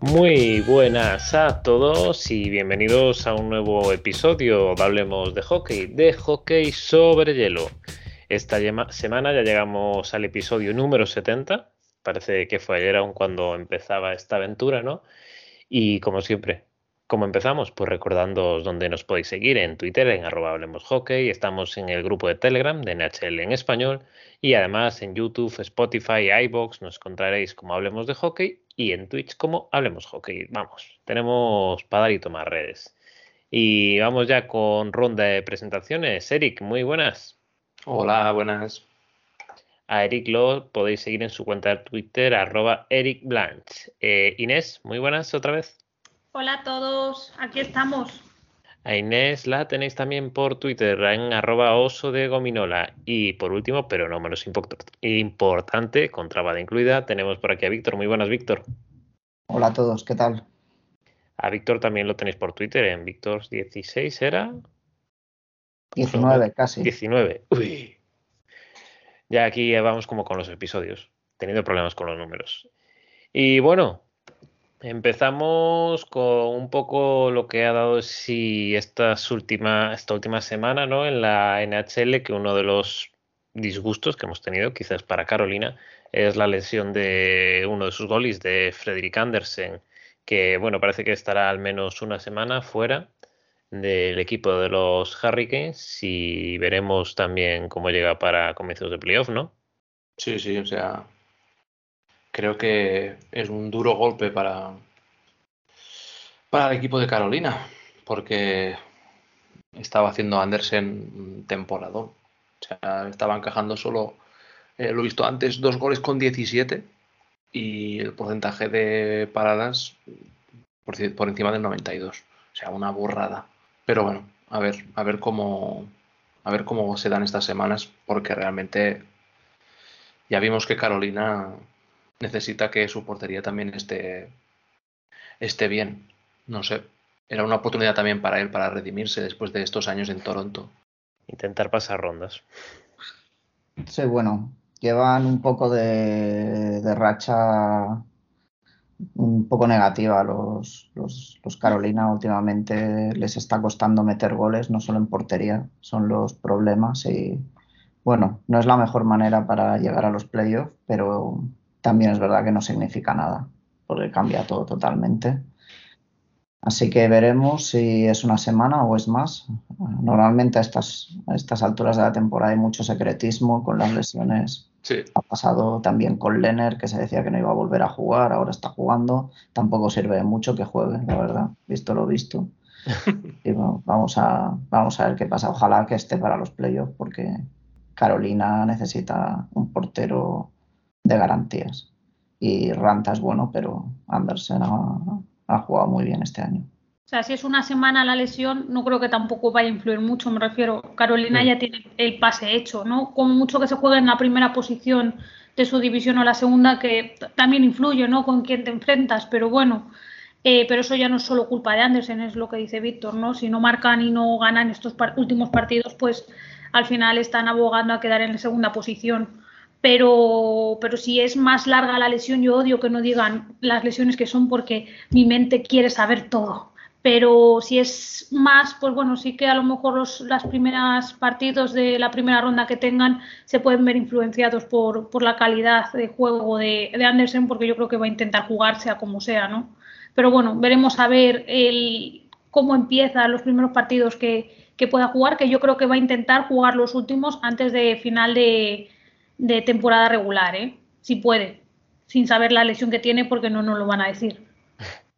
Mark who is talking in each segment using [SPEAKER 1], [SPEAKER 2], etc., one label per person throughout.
[SPEAKER 1] Muy buenas a todos y bienvenidos a un nuevo episodio de Hablemos de Hockey, de hockey sobre hielo. Esta semana ya llegamos al episodio número 70, parece que fue ayer aún cuando empezaba esta aventura, ¿no? Y como siempre, ¿cómo empezamos? Pues recordándoos dónde nos podéis seguir en Twitter, en arroba estamos en el grupo de Telegram de NHL en español y además en YouTube, Spotify, iBox nos encontraréis como Hablemos de Hockey y en Twitch como Hablemos Hockey. Vamos, tenemos para dar y tomar redes. Y vamos ya con ronda de presentaciones. Eric, muy buenas.
[SPEAKER 2] Hola, buenas.
[SPEAKER 1] A Eric lo podéis seguir en su cuenta de Twitter, arroba Eric Blanche. Eh, Inés, muy buenas otra vez.
[SPEAKER 3] Hola a todos, aquí estamos.
[SPEAKER 1] A Inés la tenéis también por Twitter en arroba oso de gominola. Y por último, pero no menos importante, con trabada incluida, tenemos por aquí a Víctor. Muy buenas, Víctor.
[SPEAKER 4] Hola a todos, ¿qué tal?
[SPEAKER 1] A Víctor también lo tenéis por Twitter en Víctor16, ¿era?
[SPEAKER 4] 19, casi.
[SPEAKER 1] 19. Uy. Ya aquí vamos como con los episodios, teniendo problemas con los números. Y bueno, Empezamos con un poco lo que ha dado si estas última, esta última semana ¿no? en la NHL, que uno de los disgustos que hemos tenido, quizás para Carolina, es la lesión de uno de sus goles, de Frederick Andersen, que bueno, parece que estará al menos una semana fuera del equipo de los Hurricanes y veremos también cómo llega para comienzos de playoff, ¿no?
[SPEAKER 2] Sí, sí, o sea, creo que es un duro golpe para, para el equipo de Carolina, porque estaba haciendo Andersen temporada. O sea, estaba encajando solo, eh, lo he visto antes, dos goles con 17 y el porcentaje de paradas por, por encima del 92. O sea, una borrada. Pero bueno, a ver, a ver cómo a ver cómo se dan estas semanas, porque realmente ya vimos que Carolina necesita que su portería también esté, esté bien. No sé, era una oportunidad también para él para redimirse después de estos años en Toronto.
[SPEAKER 1] Intentar pasar rondas.
[SPEAKER 4] Sí, bueno, llevan un poco de, racha un poco negativa los, los, los, Carolina últimamente les está costando meter goles, no solo en portería, son los problemas y bueno, no es la mejor manera para llegar a los playoffs, pero también es verdad que no significa nada, porque cambia todo totalmente. Así que veremos si es una semana o es más. Normalmente a estas, a estas alturas de la temporada hay mucho secretismo con las lesiones. Ha pasado también con Lenner, que se decía que no iba a volver a jugar, ahora está jugando. Tampoco sirve de mucho que juegue, la verdad, visto lo visto. Y vamos, a, vamos a ver qué pasa. Ojalá que esté para los playoffs, porque Carolina necesita un portero de garantías. Y Ranta es bueno, pero Andersen ha, jugado muy bien este año.
[SPEAKER 3] O sea, si es una semana la lesión, no creo que tampoco vaya a influir mucho, me refiero. Carolina ya tiene el pase hecho, ¿no? Como mucho que se juegue en la primera posición de su división o la segunda, que también influye, ¿no? Con quién te enfrentas, pero bueno. Eh, pero eso ya no es solo culpa de Andersen, es lo que dice Víctor, ¿no? Si no marcan y no ganan estos últimos partidos, pues al final están abogando a quedar en la segunda posición pero, pero si es más larga la lesión, yo odio que no digan las lesiones que son porque mi mente quiere saber todo. Pero si es más, pues bueno, sí que a lo mejor los las primeras partidos de la primera ronda que tengan se pueden ver influenciados por, por la calidad de juego de, de, Andersen, porque yo creo que va a intentar jugar sea como sea, ¿no? Pero bueno, veremos a ver el, cómo empieza los primeros partidos que, que pueda jugar, que yo creo que va a intentar jugar los últimos antes de final de, de temporada regular, ¿eh? Si puede, sin saber la lesión que tiene porque no nos lo van a decir.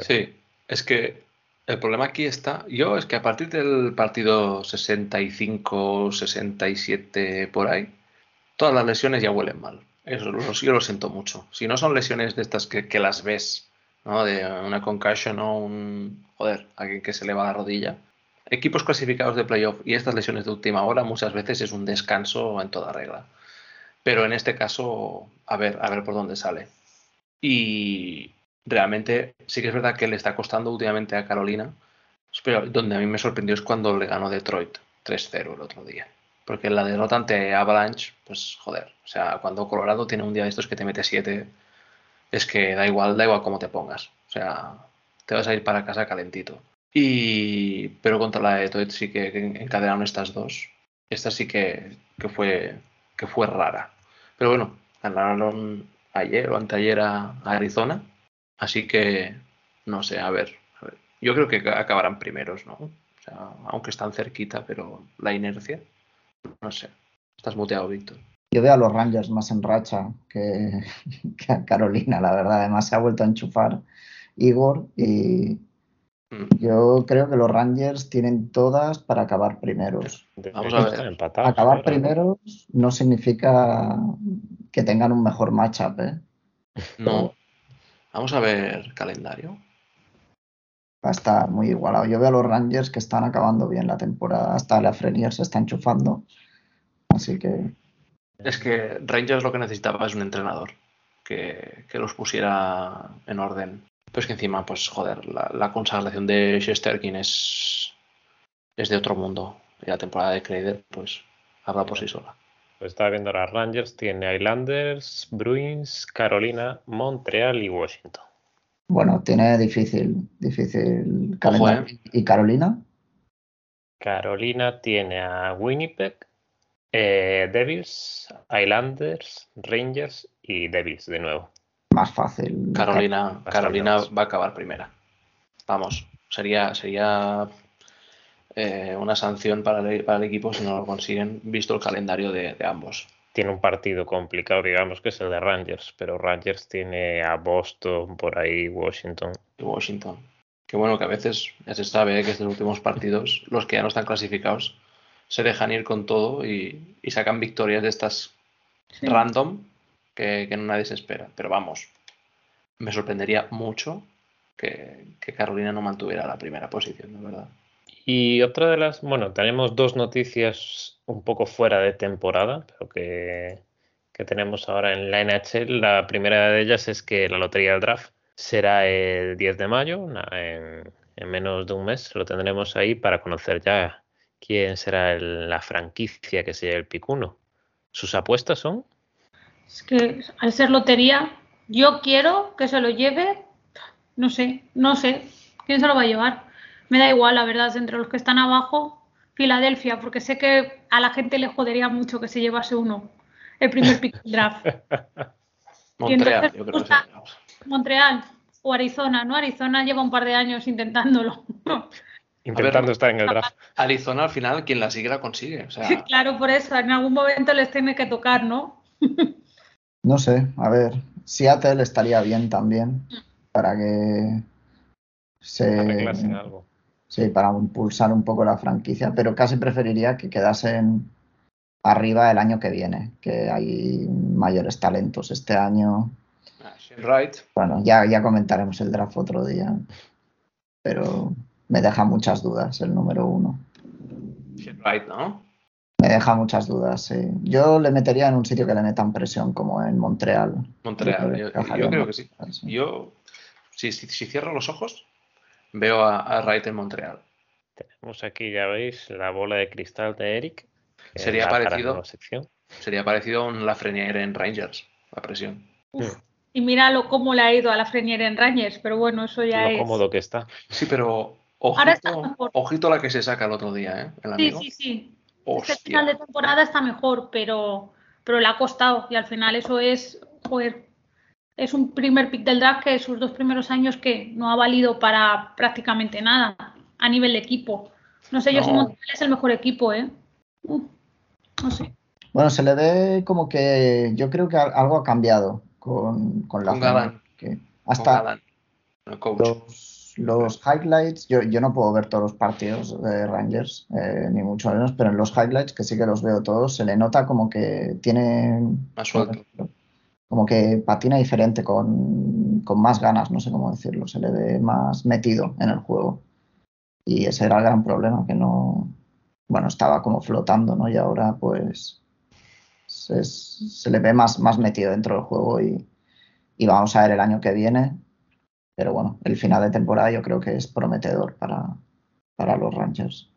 [SPEAKER 2] Sí, es que el problema aquí está, yo es que a partir del partido 65, 67 por ahí, todas las lesiones ya huelen mal. Eso yo lo siento mucho. Si no son lesiones de estas que, las ves, ¿no? De una concussion o un joder, alguien que se le va la rodilla. Equipos clasificados de playoff y estas lesiones de última hora muchas veces es un descanso en toda regla. Pero en este caso, a ver, a ver por dónde sale. Y realmente sí que es verdad que le está costando últimamente a Carolina. Pero donde a mí me sorprendió es cuando le ganó Detroit 3-0 el otro día. Porque la derrota ante Avalanche, pues joder. O sea, cuando Colorado tiene un día de estos que te mete 7, es que da igual, da igual cómo te pongas. O sea, te vas a ir para casa calentito. Y, pero contra la de Toet sí que encadenaron estas dos. Esta sí que, que, fue, que fue rara. Pero bueno, ganaron ayer o anteayer a, Arizona. Así que, no sé, a ver, Yo creo que acabarán primeros, ¿no? O sea, aunque están cerquita, pero la inercia, no sé. Estás muteado, Víctor.
[SPEAKER 4] Yo veo a los Rangers más en racha que, que a Carolina, la verdad. Además, se ha vuelto a enchufar Igor y. Yo creo que los Rangers tienen todas para acabar primeros.
[SPEAKER 2] Vamos a ver.
[SPEAKER 4] acabar primeros no significa que tengan un mejor matchup, ¿eh?
[SPEAKER 2] No. Vamos a ver calendario.
[SPEAKER 4] Va a estar muy igualado. Yo veo a los Rangers que están acabando bien la temporada. Hasta la Frenier se está enchufando. Así que.
[SPEAKER 2] Es que Rangers lo que necesitaba es un entrenador que, que los pusiera en orden. Pues que encima, pues joder, la, consagración de Shesterkin es, es de otro mundo. Y la temporada de Crader, pues, habla por sí sola.
[SPEAKER 1] Pues estaba viendo las Rangers, tiene Islanders, Bruins, Carolina, Montreal y Washington.
[SPEAKER 4] Bueno, tiene difícil, difícil calendario. Eh. ¿Y Carolina?
[SPEAKER 1] Carolina tiene a Winnipeg, eh, Devils, Islanders, Rangers y Devils de nuevo
[SPEAKER 4] más fácil.
[SPEAKER 2] Carolina, Carolina va a acabar primera. Vamos, sería, sería eh, una sanción para el, para el, equipo si no lo consiguen, visto el calendario de, ambos.
[SPEAKER 1] Tiene un partido complicado, digamos, que es el de Rangers, pero Rangers tiene a Boston, por ahí, Washington.
[SPEAKER 2] Y Washington. Qué bueno que a veces ya se sabe que estos últimos partidos, los que ya no están clasificados, se dejan ir con todo y, sacan victorias de estas random que, nadie se espera. Pero vamos, me sorprendería mucho que, Carolina no mantuviera la primera posición, de verdad.
[SPEAKER 1] Y otra de las, bueno, tenemos dos noticias un poco fuera de temporada, pero que, tenemos ahora en la NHL. La primera de ellas es que la lotería del draft será el 10 de mayo, en, menos de un mes. Lo tendremos ahí para conocer ya quién será la franquicia que sea el picuno. ¿Sus apuestas son?
[SPEAKER 3] Es que al ser lotería, yo quiero que se lo lleve, no sé, no sé, ¿quién se lo va a llevar? Me da igual, la verdad, entre los que están abajo, Filadelfia, porque sé que a la gente le jodería mucho que se llevase uno, el primer pick draft.
[SPEAKER 2] Montreal, yo creo que
[SPEAKER 3] Montreal o Arizona, ¿no? Arizona lleva un par de años intentándolo.
[SPEAKER 1] Intentando estar en el draft.
[SPEAKER 2] Arizona al final, quien la sigue la consigue.
[SPEAKER 3] claro, por eso, en algún momento les tiene que tocar, ¿no?
[SPEAKER 4] No sé, a ver, Seattle estaría bien también para que se...
[SPEAKER 1] algo.
[SPEAKER 4] Sí, para impulsar un poco la franquicia, pero casi preferiría que quedasen arriba el año que viene, que hay mayores talentos este año.
[SPEAKER 2] Ah, right.
[SPEAKER 4] Bueno, ya, ya comentaremos el draft otro día, pero me deja muchas dudas el número uno.
[SPEAKER 2] Right, ¿no?
[SPEAKER 4] Me deja muchas dudas, sí. Yo le metería en un sitio que le metan presión, como en Montreal.
[SPEAKER 2] Montreal, yo, creo que sí. Yo, si, cierro los ojos, veo a, Wright en Montreal.
[SPEAKER 1] Tenemos aquí, ya veis, la bola de cristal de Eric.
[SPEAKER 2] Sería parecido, sería parecido a un Lafreniere en Rangers, la presión.
[SPEAKER 3] Y míralo cómo le ha ido a Lafreniere en Rangers, pero bueno, eso ya
[SPEAKER 1] Lo
[SPEAKER 3] es.
[SPEAKER 1] cómodo que está.
[SPEAKER 2] Sí, pero ojito, ojito la que se saca el otro día, ¿eh? El
[SPEAKER 3] sí, sí, sí. Este final de temporada está mejor, pero, pero le ha costado y al final eso es, es un primer pick del draft que sus dos primeros años que no ha valido para prácticamente nada a nivel de equipo. No sé yo si Montreal es el mejor equipo, ¿eh? no sé.
[SPEAKER 4] Bueno, se le ve como que yo creo que algo ha cambiado con, con la
[SPEAKER 2] con
[SPEAKER 4] que hasta los highlights, yo, yo, no puedo ver todos los partidos de Rangers, eh, ni mucho menos, pero en los highlights, que sí que los veo todos, se le nota como que tiene.
[SPEAKER 2] Más suelto.
[SPEAKER 4] Como que patina diferente, con, con, más ganas, no sé cómo decirlo, se le ve más metido en el juego. Y ese era el gran problema, que no. Bueno, estaba como flotando, ¿no? Y ahora, pues. Se, se le ve más, más metido dentro del juego y, y vamos a ver el año que viene pero bueno, el final de temporada yo creo que es prometedor para, para los Rangers.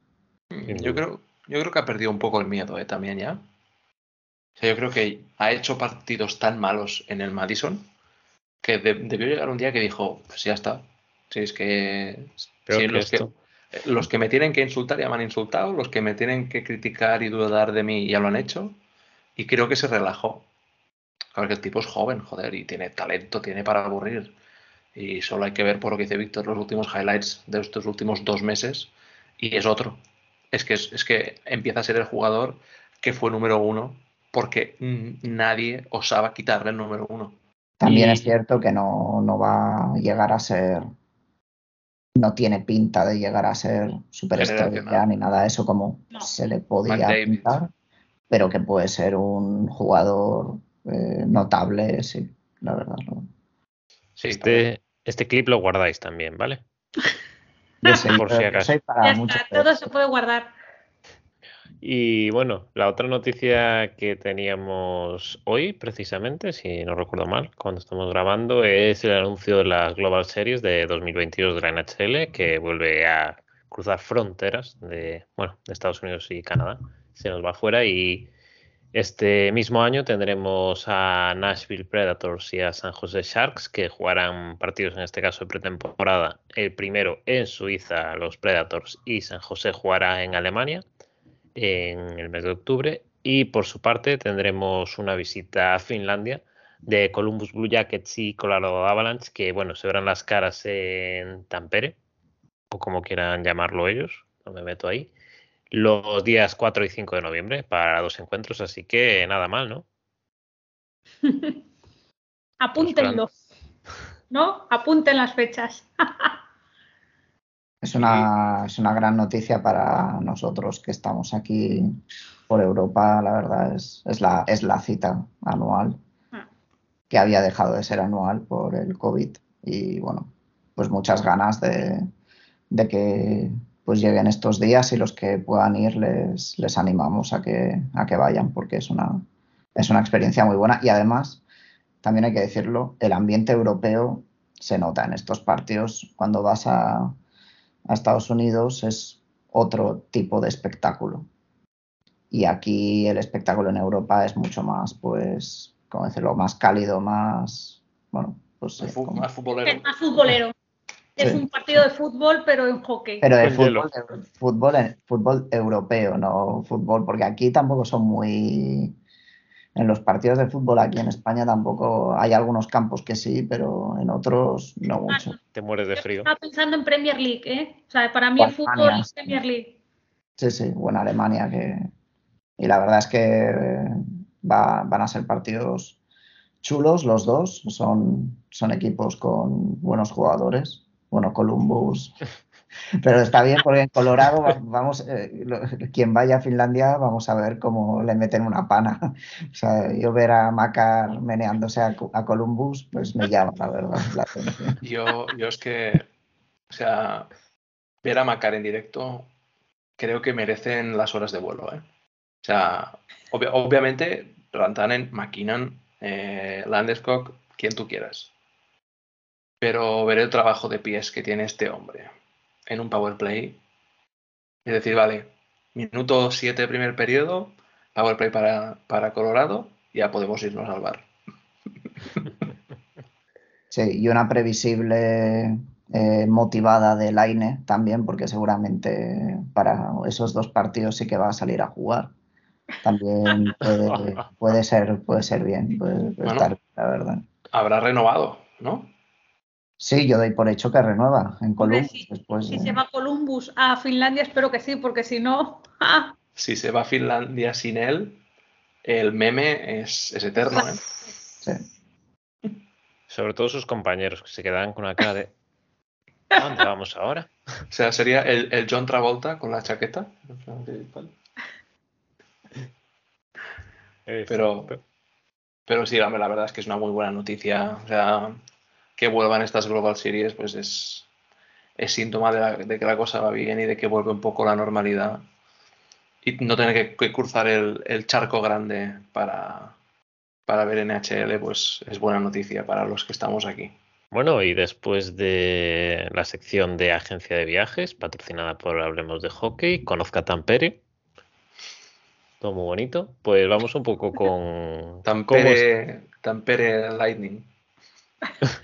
[SPEAKER 2] Yo creo, yo creo que ha perdido un poco el miedo ¿eh? también ya. O sea, yo creo que ha hecho partidos tan malos en el Madison que debió llegar un día que dijo, pues ya está. Si es que, los, que los que me tienen que insultar ya me han insultado, los que me tienen que criticar y dudar de mí ya lo han hecho. Y creo que se relajó. Claro que el tipo es joven, joder, y tiene talento, tiene para aburrir. Y solo hay que ver por lo que dice Víctor los últimos highlights de estos últimos dos meses. Y es otro. Es que, es, que empieza a ser el jugador que fue número uno porque nadie osaba quitarle el número uno.
[SPEAKER 4] También es cierto que no, no, va a llegar a ser. No tiene pinta de llegar a ser superestrella ni nada de eso como se le podía pintar, pero que puede ser un jugador eh, notable, sí, la verdad.
[SPEAKER 1] este, este clip lo guardáis también, ¿vale?
[SPEAKER 3] Por si acaso. todo se puede guardar.
[SPEAKER 1] Y bueno, la otra noticia que teníamos hoy, precisamente, si no recuerdo mal, cuando estamos grabando, es el anuncio de las Global Series de 2022 de la NHL, que vuelve a cruzar fronteras de, bueno, de Estados Unidos y Canadá. Se nos va afuera y este mismo año tendremos a Nashville Predators y a San Jose Sharks que jugarán partidos en este caso de pretemporada. El primero en Suiza, los Predators, y San Jose jugará en Alemania en el mes de octubre. Y por su parte tendremos una visita a Finlandia de Columbus Blue Jackets y Colorado Avalanche, que bueno, se verán las caras en Tampere, o como quieran llamarlo ellos, no me meto ahí los días 4 y 5 de noviembre para dos encuentros, así que nada mal, ¿no?
[SPEAKER 3] Apúntenlo. ¿No? Apunten las fechas.
[SPEAKER 4] es, una, es una gran noticia para nosotros que estamos aquí por Europa, la verdad, es, es, la, es la cita anual, ah. que había dejado de ser anual por el COVID. Y bueno, pues muchas ganas de, de que pues lleguen estos días y los que puedan ir les, les animamos a que, a que vayan porque es una, es una experiencia muy buena y además, también hay que decirlo, el ambiente europeo se nota en estos partidos. Cuando vas a, a Estados Unidos es otro tipo de espectáculo. Y aquí el espectáculo en Europa es mucho más, pues, ¿cómo decirlo? Más cálido, más, bueno, pues...
[SPEAKER 2] más futbolero.
[SPEAKER 3] más futbolero. Es un partido de fútbol, pero en hockey.
[SPEAKER 4] Pero de fútbol, fútbol, fútbol europeo, no fútbol, porque aquí tampoco son muy. En los partidos de fútbol aquí en España tampoco hay algunos campos que sí, pero en otros no ah, mucho.
[SPEAKER 1] Te mueres de frío.
[SPEAKER 3] Estaba pensando en Premier League, ¿eh? O sea, para mí el fútbol es Premier League.
[SPEAKER 4] Sí, sí, buena Alemania que. Y la verdad es que van a ser partidos chulos los dos. Son, son equipos con buenos jugadores bueno, Columbus. Pero está bien porque en Colorado vamos, eh, quien vaya a Finlandia, vamos a ver cómo le meten una pana. O sea, yo ver a Macar meneándose a, Columbus, pues me llama, la verdad, la atención.
[SPEAKER 2] Yo, yo es que, o sea, ver a Macar en directo, creo que merecen las horas de vuelo, ¿eh? O sea, obviamente, Rantanen, McKinnon, eh, Landeskog, quien tú quieras pero ver el trabajo de pies que tiene este hombre en un power play. Es decir, vale, minuto 7 primer periodo, power play para, para Colorado, ya podemos irnos al bar.
[SPEAKER 4] Sí, y una previsible eh, motivada de Laine también, porque seguramente para esos dos partidos sí que va a salir a jugar. También puede, ser, puede ser bien, puede, estar, la verdad.
[SPEAKER 2] Habrá renovado, ¿no?
[SPEAKER 4] Sí, yo doy por hecho que renueva en Columbus.
[SPEAKER 3] Si, se va Columbus a Finlandia, espero que sí, porque si no. ¡ah!
[SPEAKER 2] Si se va a Finlandia sin él, el meme es, eterno. ¿eh?
[SPEAKER 1] Sí. Sobre todo sus compañeros que se quedan con una cara de. ¿A dónde vamos ahora?
[SPEAKER 2] O sea, sería el, el John Travolta con la chaqueta. Pero, pero sí, la verdad es que es una muy buena noticia. O sea, que vuelvan estas Global Series, pues es, es síntoma de, que la cosa va bien y de que vuelve un poco la normalidad. Y no tener que, cruzar el, charco grande para, para ver NHL, pues es buena noticia para los que estamos aquí.
[SPEAKER 1] Bueno, y después de la sección de agencia de viajes, patrocinada por Hablemos de Hockey, conozca Tampere. Todo muy bonito. Pues vamos un poco con.
[SPEAKER 2] Tampere, Tampere Lightning.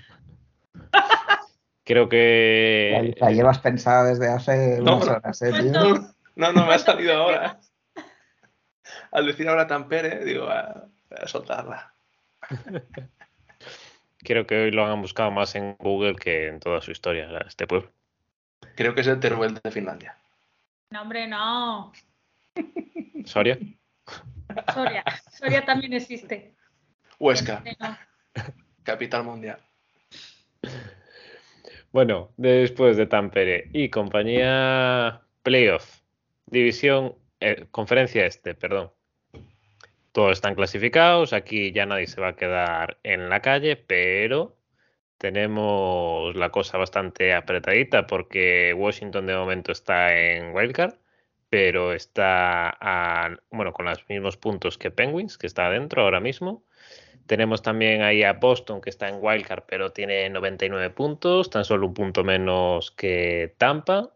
[SPEAKER 1] Creo que.
[SPEAKER 4] La, llevas pensada desde hace
[SPEAKER 2] No,
[SPEAKER 4] unas horas, ¿eh, tío?
[SPEAKER 2] No, no, no, me ha salido ahora. Al decir ahora Tampere, digo, ah, voy a soltarla.
[SPEAKER 1] Creo que hoy lo han buscado más en Google que en toda su historia, este pueblo.
[SPEAKER 2] Creo que es el Teruel de Finlandia.
[SPEAKER 3] No, hombre, no.
[SPEAKER 1] ¿Soria?
[SPEAKER 3] Soria. Soria también existe.
[SPEAKER 2] Huesca,
[SPEAKER 3] No.
[SPEAKER 2] capital mundial.
[SPEAKER 1] Bueno, después de Tampere y compañía Playoff, División, eh, Conferencia Este, perdón. Todos están clasificados, aquí ya nadie se va a quedar en la calle, pero tenemos la cosa bastante apretadita porque Washington de momento está en Wildcard, pero está a- bueno, con los mismos puntos que Penguins, que está adentro ahora mismo. Tenemos también ahí a Boston, que está en Wildcard, pero tiene 99 puntos, tan solo un punto menos que Tampa.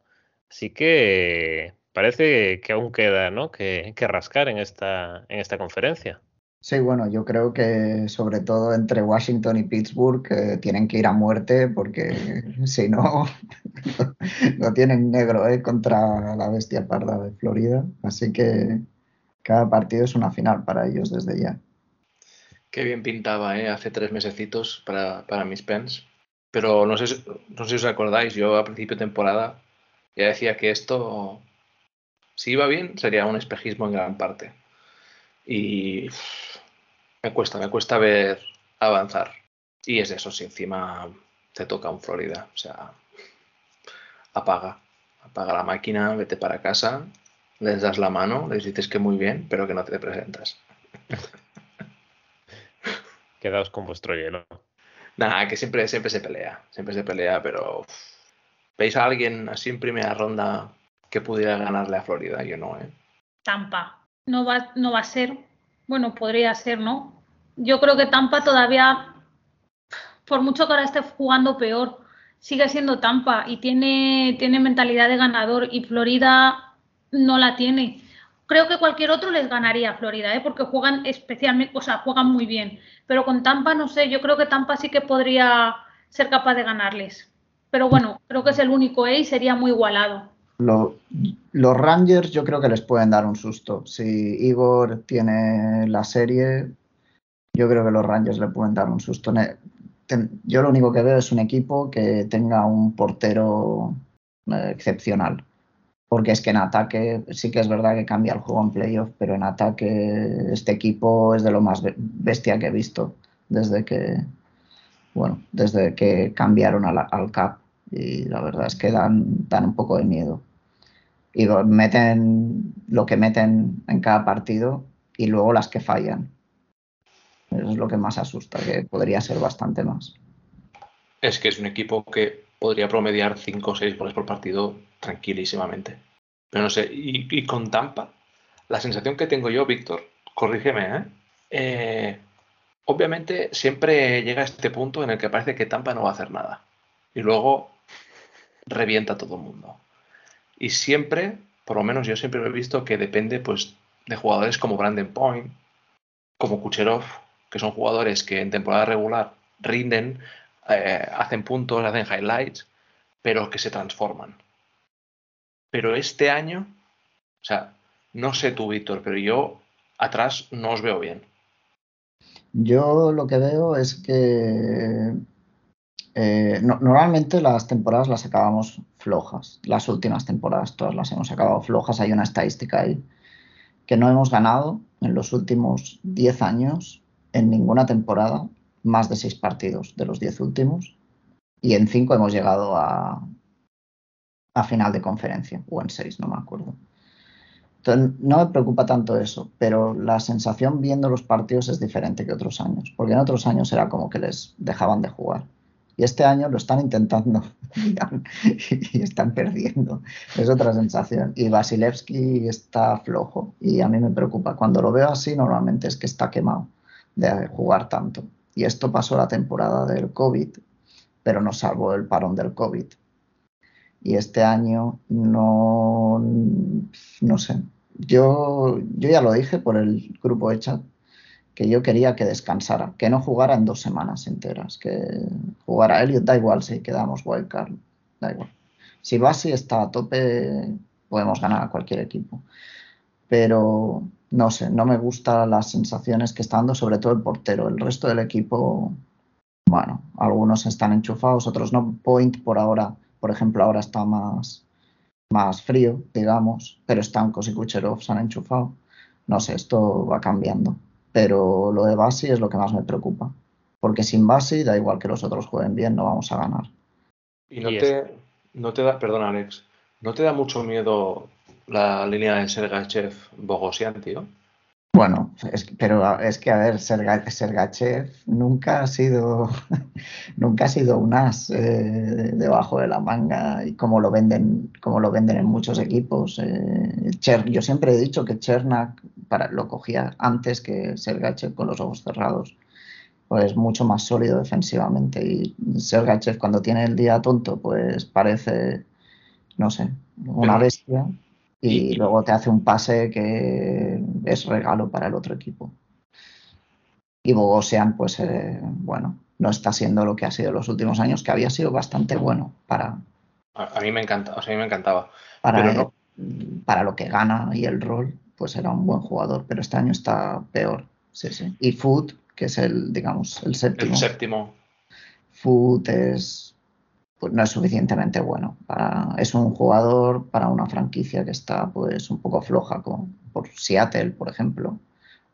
[SPEAKER 1] Así que parece que aún queda ¿no? que, rascar en esta, en esta conferencia.
[SPEAKER 4] Sí, bueno, yo creo que sobre todo entre Washington y Pittsburgh tienen que ir a muerte porque si no, lo tienen negro ¿eh? contra la bestia parda de Florida. Así que cada partido es una final para ellos desde ya.
[SPEAKER 2] Qué bien pintaba, ¿eh? Hace tres mesecitos para, para mis Pens. Pero no sé, no sé si os acordáis, yo a principio de temporada ya decía que esto, si iba bien, sería un espejismo en gran parte. Y me cuesta, me cuesta ver avanzar. Y es eso, si encima te toca un Florida. O sea, apaga, apaga la máquina, vete para casa, les das la mano, les dices que muy bien, pero que no te presentas.
[SPEAKER 1] Quedaos con vuestro hielo.
[SPEAKER 2] Nada, que siempre, siempre se pelea, siempre se pelea, pero ¿veis a alguien así en primera ronda que pudiera ganarle a Florida? Yo no, ¿eh?
[SPEAKER 3] Tampa. No va, no va a ser. Bueno, podría ser, ¿no? Yo creo que Tampa todavía, por mucho que ahora esté jugando peor, sigue siendo Tampa y tiene, tiene mentalidad de ganador y Florida no la tiene. Creo que cualquier otro les ganaría a Florida, ¿eh? porque juegan especialmente, o sea, juegan muy bien. Pero con Tampa, no sé, yo creo que Tampa sí que podría ser capaz de ganarles. Pero bueno, creo que es el único, ¿eh? Y sería muy igualado.
[SPEAKER 4] Lo- los Rangers yo creo que les pueden dar un susto. Si Igor tiene la serie, yo creo que los Rangers le pueden dar un susto. Yo lo único que veo es un equipo que tenga un portero eh, excepcional. Porque es que en ataque sí que es verdad que cambia el juego en playoff, pero en ataque este equipo es de lo más be- bestia que he visto desde que, bueno, desde que cambiaron al, CAP. Y la verdad es que dan, dan un poco de miedo y meten lo que meten en cada partido y luego las que fallan. Eso es lo que más asusta, que podría ser bastante más.
[SPEAKER 2] Es que es un equipo que podría promediar 5 o 6 goles por partido tranquilísimamente. Pero no sé, y, y con Tampa, la sensación que tengo yo, Víctor, corrígeme, ¿eh? Eh, Obviamente siempre llega este punto en el que parece que Tampa no va a hacer nada. Y luego revienta a todo el mundo. Y siempre, por lo menos yo siempre lo he visto que depende pues de jugadores como Brandon Point, como Kucherov, que son jugadores que en temporada regular rinden, eh, hacen puntos, hacen highlights, pero que se transforman. Pero este año, o sea, no sé tú, Víctor, pero yo atrás no os veo bien.
[SPEAKER 4] Yo lo que veo es que eh, no- normalmente las temporadas las acabamos flojas. Las últimas temporadas todas las hemos acabado flojas. Hay una estadística ahí que no hemos ganado en los últimos 10 años en ninguna temporada más de 6 partidos de los 10 últimos y en 5 hemos llegado a, a final de conferencia o en 6, no me acuerdo. Entonces, no me preocupa tanto eso, pero la sensación viendo los partidos es diferente que otros años, porque en otros años era como que les dejaban de jugar. Y este año lo están intentando y, están perdiendo. Es otra sensación. Y Vasilevsky está flojo y a mí me preocupa. Cuando lo veo así, normalmente es que está quemado de jugar tanto. Y esto pasó la temporada del COVID, pero no salvo el parón del COVID. Y este año no, no sé. Yo, yo ya lo dije por el grupo de chat que yo quería que descansara, que no jugara en dos semanas enteras, que jugara Elliot, da igual si quedamos wildcard, da igual. Si Basi está a tope, podemos ganar a cualquier equipo. Pero no sé, no me gustan las sensaciones que está dando, sobre todo el portero. El resto del equipo, bueno, algunos están enchufados, otros no. Point por ahora, por ejemplo, ahora está más, más frío, digamos, pero Stankos y Kucherov se han enchufado. No sé, esto va cambiando. Pero lo de Basi es lo que más me preocupa. Porque sin Basi, da igual que los otros jueguen bien, no vamos a ganar.
[SPEAKER 2] Y no te, no te da, perdón Alex, ¿no te da mucho miedo la línea de Sergachev Bogosian, tío?
[SPEAKER 4] Bueno, pero es que a ver, Sergachev nunca ha sido nunca ha sido un as eh, debajo de la manga y como lo venden, como lo venden en muchos equipos. Eh, yo siempre he dicho que Chernak para, lo cogía antes que Sergachev con los ojos cerrados. Pues mucho más sólido defensivamente. Y Sergachev cuando tiene el día tonto, pues parece, no sé, una bestia y, luego te hace un pase que es regalo para el otro equipo. Y Bogosian, pues eh, bueno, no está siendo lo que ha sido los últimos años, que había sido bastante bueno para.
[SPEAKER 2] A, mí me encanta, o sea, a mí me encantaba.
[SPEAKER 4] Para, para lo que gana y el rol, pues era un buen jugador, pero este año está peor. Sí, sí. Y Food, que es el, digamos, el séptimo.
[SPEAKER 2] El séptimo.
[SPEAKER 4] Food es pues no es suficientemente bueno. es un jugador para una franquicia que está pues un poco floja, como por Seattle, por ejemplo,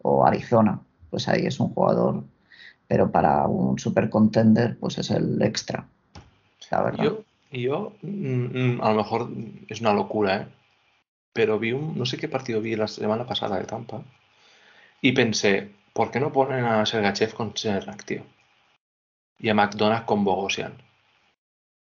[SPEAKER 4] o Arizona. Pues ahí es un jugador, pero para un super contender, pues es el extra, la verdad.
[SPEAKER 2] Yo, yo mm, mm, a lo mejor es una locura, ¿eh? pero vi un, no sé qué partido vi la semana pasada de Tampa y pensé, ¿por qué no ponen a Sergachev con Serrak, tío? Y a McDonald's con Bogosian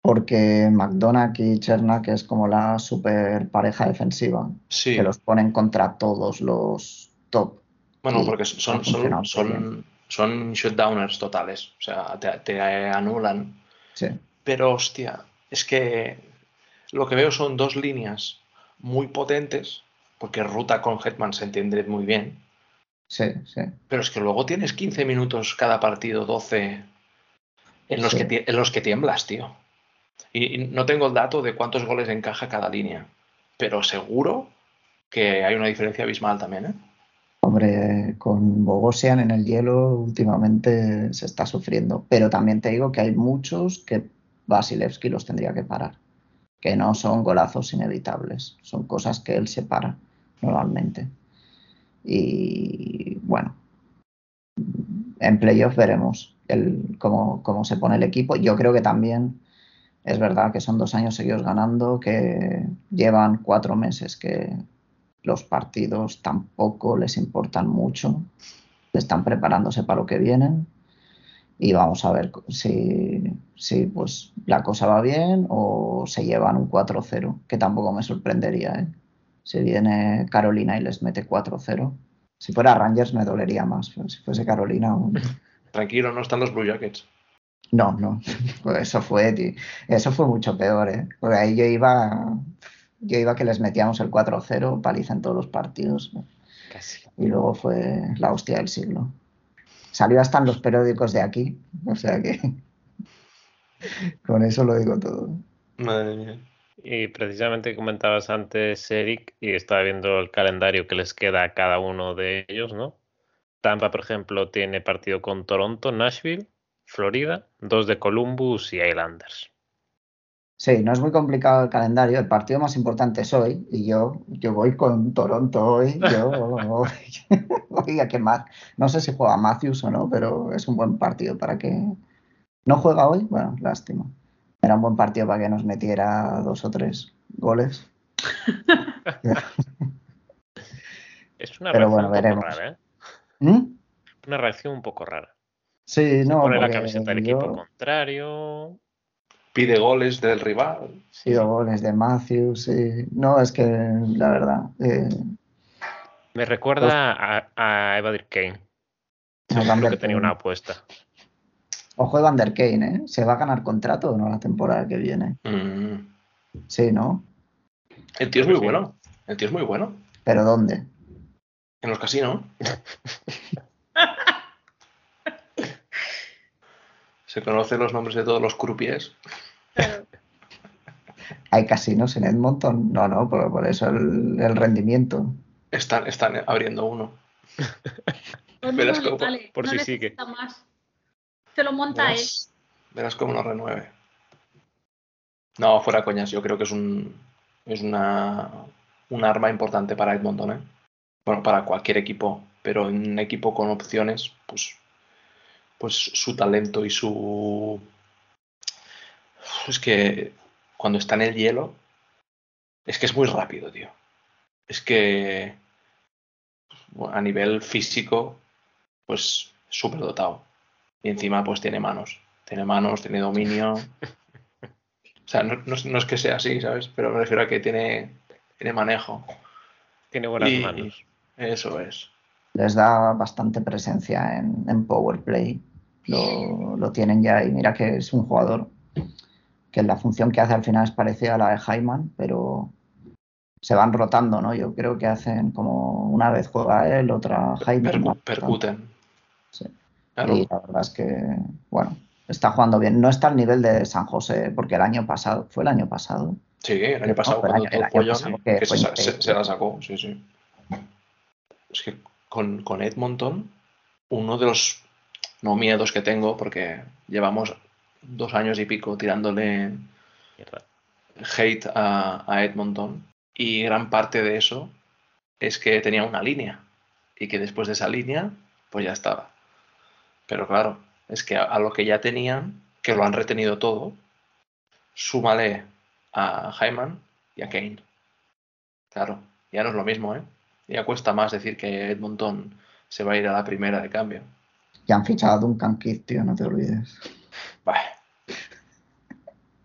[SPEAKER 4] porque McDonagh y Chernak es como la super pareja defensiva, que los ponen contra todos los top.
[SPEAKER 2] Bueno, porque son, son, son, son, shutdowners totales, o sea, te, anulan.
[SPEAKER 4] Sí.
[SPEAKER 2] Pero hostia, es que lo que veo son dos líneas muy potentes, porque Ruta con Hetman se entiende muy bien.
[SPEAKER 4] Sí, sí.
[SPEAKER 2] Pero es que luego tienes 15 minutos cada partido, 12, en los, que, en los que tiemblas, tío. Y, no tengo el dato de cuántos goles encaja cada línea, pero seguro que hay una diferencia abismal también, ¿eh?
[SPEAKER 4] Hombre, con Bogosian en el hielo últimamente se está sufriendo, pero también te digo que hay muchos que Vasilevsky los tendría que parar, que no son golazos inevitables, son cosas que él se para normalmente. Y bueno, en playoff veremos el, cómo, cómo se pone el equipo. Yo creo que también es verdad que son dos años seguidos ganando, que llevan cuatro meses que los partidos tampoco les importan mucho, están preparándose para lo que vienen y vamos a ver si, si pues la cosa va bien o se llevan un 4-0, que tampoco me sorprendería. ¿eh? Si viene Carolina y les mete 4-0. Si fuera Rangers me dolería más, si fuese Carolina.
[SPEAKER 2] Tranquilo, no están los Blue Jackets.
[SPEAKER 4] No, no, pues eso fue, eso fue mucho peor, ¿eh? Porque ahí yo iba, yo iba que les metíamos el 4-0, paliza en todos los partidos. Y luego fue la hostia del siglo. Salió hasta en los periódicos de aquí, o sea que con eso lo digo todo.
[SPEAKER 2] Madre mía.
[SPEAKER 1] Y precisamente comentabas antes, Eric, y estaba viendo el calendario que les queda a cada uno de ellos, ¿no? Tampa, por ejemplo, tiene partido con Toronto, Nashville, Florida, dos de Columbus y Islanders.
[SPEAKER 4] Sí, no es muy complicado el calendario. El partido más importante es hoy y yo, yo voy con Toronto hoy. Yo, oiga, qué más. No sé si juega Matthews o no, pero es un buen partido para que. ¿No juega hoy? Bueno, lástima. Era un buen partido para que nos metiera dos o tres goles.
[SPEAKER 1] es una reacción un poco rara, ¿eh? ¿Mm? Una reacción un poco rara.
[SPEAKER 4] Sí, no.
[SPEAKER 1] Pone la camiseta del equipo contrario.
[SPEAKER 2] Pide goles del rival.
[SPEAKER 4] Pide goles de Matthews, sí. No, es que la verdad. Eh,
[SPEAKER 1] Me recuerda a, a Evadir Kane. Creo que tenía una apuesta.
[SPEAKER 4] Ojo de Der Kane, ¿eh? ¿Se va a ganar contrato o no la temporada que viene?
[SPEAKER 2] Mm.
[SPEAKER 4] Sí, ¿no?
[SPEAKER 2] El tío es muy bueno. El tío es muy bueno.
[SPEAKER 4] ¿Pero dónde?
[SPEAKER 2] En los casinos. Se conocen los nombres de todos los croupiers.
[SPEAKER 3] Claro.
[SPEAKER 4] ¿Hay casinos en Edmonton? No, no, por, por eso el, el rendimiento.
[SPEAKER 2] Están, están abriendo uno.
[SPEAKER 3] Pues
[SPEAKER 2] Verás
[SPEAKER 3] no,
[SPEAKER 2] cómo-
[SPEAKER 3] vale,
[SPEAKER 1] por
[SPEAKER 3] no
[SPEAKER 1] si sigue.
[SPEAKER 3] más. Se lo monta él.
[SPEAKER 2] Verás, verás cómo lo renueve. No, fuera coñas, yo creo que es un es una un arma importante para Edmonton, ¿eh? Bueno, para cualquier equipo, pero en un equipo con opciones, pues pues su talento y su es que cuando está en el hielo es que es muy rápido, tío. Es que a nivel físico pues súper dotado. Y encima pues tiene manos. Tiene manos, tiene dominio. O sea, no, no es- no es que sea así, ¿sabes? Pero me refiero a que tiene, tiene manejo.
[SPEAKER 1] Tiene buenas
[SPEAKER 2] Y-
[SPEAKER 1] manos.
[SPEAKER 2] Eso es.
[SPEAKER 4] Les da bastante presencia en, en Power Play. Lo, lo tienen ya y mira que es un jugador que la función que hace al final es parecida a la de Hyman, pero se van rotando, ¿no? Yo creo que hacen como una vez juega él, otra Hyman.
[SPEAKER 2] Percu- percuten.
[SPEAKER 4] Sí.
[SPEAKER 2] Claro.
[SPEAKER 4] Y la verdad es que, bueno, está jugando bien. No está al nivel de San José, porque el año pasado, fue el año pasado.
[SPEAKER 2] Sí, el año pasado,
[SPEAKER 4] No, el año-
[SPEAKER 2] todo
[SPEAKER 4] el
[SPEAKER 2] el
[SPEAKER 4] año
[SPEAKER 2] follón,
[SPEAKER 4] pasado que
[SPEAKER 2] que
[SPEAKER 4] fue
[SPEAKER 2] se, sa-
[SPEAKER 4] increíble.
[SPEAKER 2] se- se la sacó, sí, sí. Es que con, con Edmonton, uno de los no miedos que tengo, porque llevamos dos años y pico tirándole hate a, a Edmonton, y gran parte de eso es que tenía una línea, y que después de esa línea, pues ya estaba. Pero claro, es que a, a lo que ya tenían, que lo han retenido todo, súmale a Hyman y a Kane. Claro, ya no es lo mismo, ¿eh? Ya cuesta más decir que Edmonton se va a ir a la primera de cambio.
[SPEAKER 4] Y han fichado a Duncan Keith, tío, no te olvides.
[SPEAKER 2] Bah.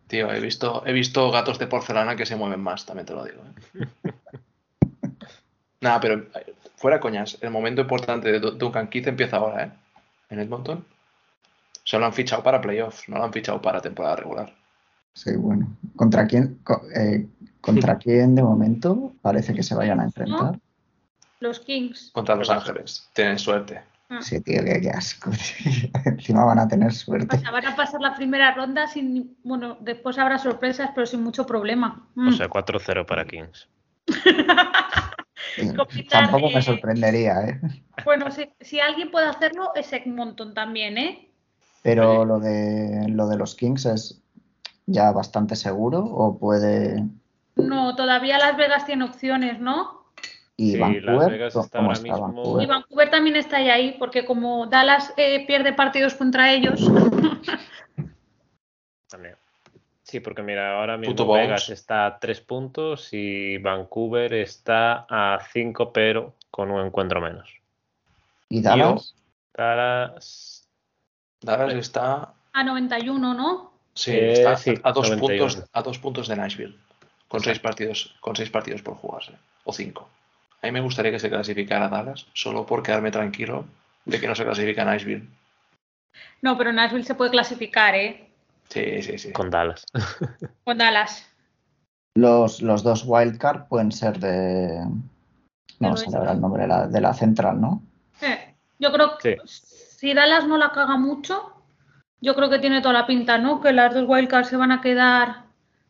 [SPEAKER 2] Tío, he visto, he visto gatos de porcelana que se mueven más, también te lo digo. ¿eh? Nada, pero fuera coñas, el momento importante de Du- Duncan Keith empieza ahora, ¿eh? En Edmonton. Se lo han fichado para playoffs, no lo han fichado para temporada regular.
[SPEAKER 4] Sí, bueno. ¿Contra quién, co- eh, ¿Contra quién de momento parece que se vayan a enfrentar?
[SPEAKER 3] Los Kings.
[SPEAKER 2] Contra Los Ángeles. Tienen suerte.
[SPEAKER 3] Ah.
[SPEAKER 4] Sí, tío, qué, qué asco. Encima van a tener
[SPEAKER 3] O
[SPEAKER 4] suerte.
[SPEAKER 3] sea, van a pasar la primera ronda sin. Bueno, después habrá sorpresas, pero sin mucho problema. Mm.
[SPEAKER 1] O sea, 4-0 para Kings.
[SPEAKER 4] Tampoco me sorprendería, ¿eh?
[SPEAKER 3] Bueno, si, si alguien puede hacerlo, es Edmonton también, ¿eh?
[SPEAKER 4] Pero lo de, lo de los Kings es ya bastante seguro o puede...
[SPEAKER 3] No, todavía Las Vegas tiene opciones, ¿no?
[SPEAKER 4] Y
[SPEAKER 1] Sí, Las
[SPEAKER 4] Vancouver,
[SPEAKER 1] Vegas
[SPEAKER 4] ¿cómo
[SPEAKER 1] está ahora
[SPEAKER 4] está
[SPEAKER 1] mismo-
[SPEAKER 3] Y
[SPEAKER 4] Vancouver?
[SPEAKER 3] También está ahí, ahí, porque como Dallas eh, pierde partidos contra ellos,
[SPEAKER 1] También. Sí, porque mira, ahora mismo
[SPEAKER 2] Puto Bones.
[SPEAKER 1] Vegas está a 3 puntos y Vancouver está a 5, pero con un encuentro menos.
[SPEAKER 4] ¿Y Dallas?
[SPEAKER 1] Dallas.
[SPEAKER 2] Dallas está,
[SPEAKER 3] a 91, ¿no?
[SPEAKER 2] sí,
[SPEAKER 1] Eh,
[SPEAKER 2] está
[SPEAKER 1] sí,
[SPEAKER 2] a, dos
[SPEAKER 1] 91.
[SPEAKER 2] puntos, a dos puntos de Nashville. Con seis partidos, con seis partidos por jugarse. O cinco. A mí me gustaría que se clasificara Dallas, solo por quedarme tranquilo de que no se clasifica Nashville.
[SPEAKER 3] No, pero Nashville se puede clasificar, ¿eh?
[SPEAKER 2] Sí, sí, sí.
[SPEAKER 1] Con Dallas.
[SPEAKER 3] Con Dallas.
[SPEAKER 4] Los, los dos wildcard pueden ser de... No sé ahora el nombre de la, de la central, ¿no?
[SPEAKER 3] Eh, yo creo que si Dallas no la caga mucho, yo creo que tiene toda la pinta, ¿no? Que las dos wildcards se van a quedar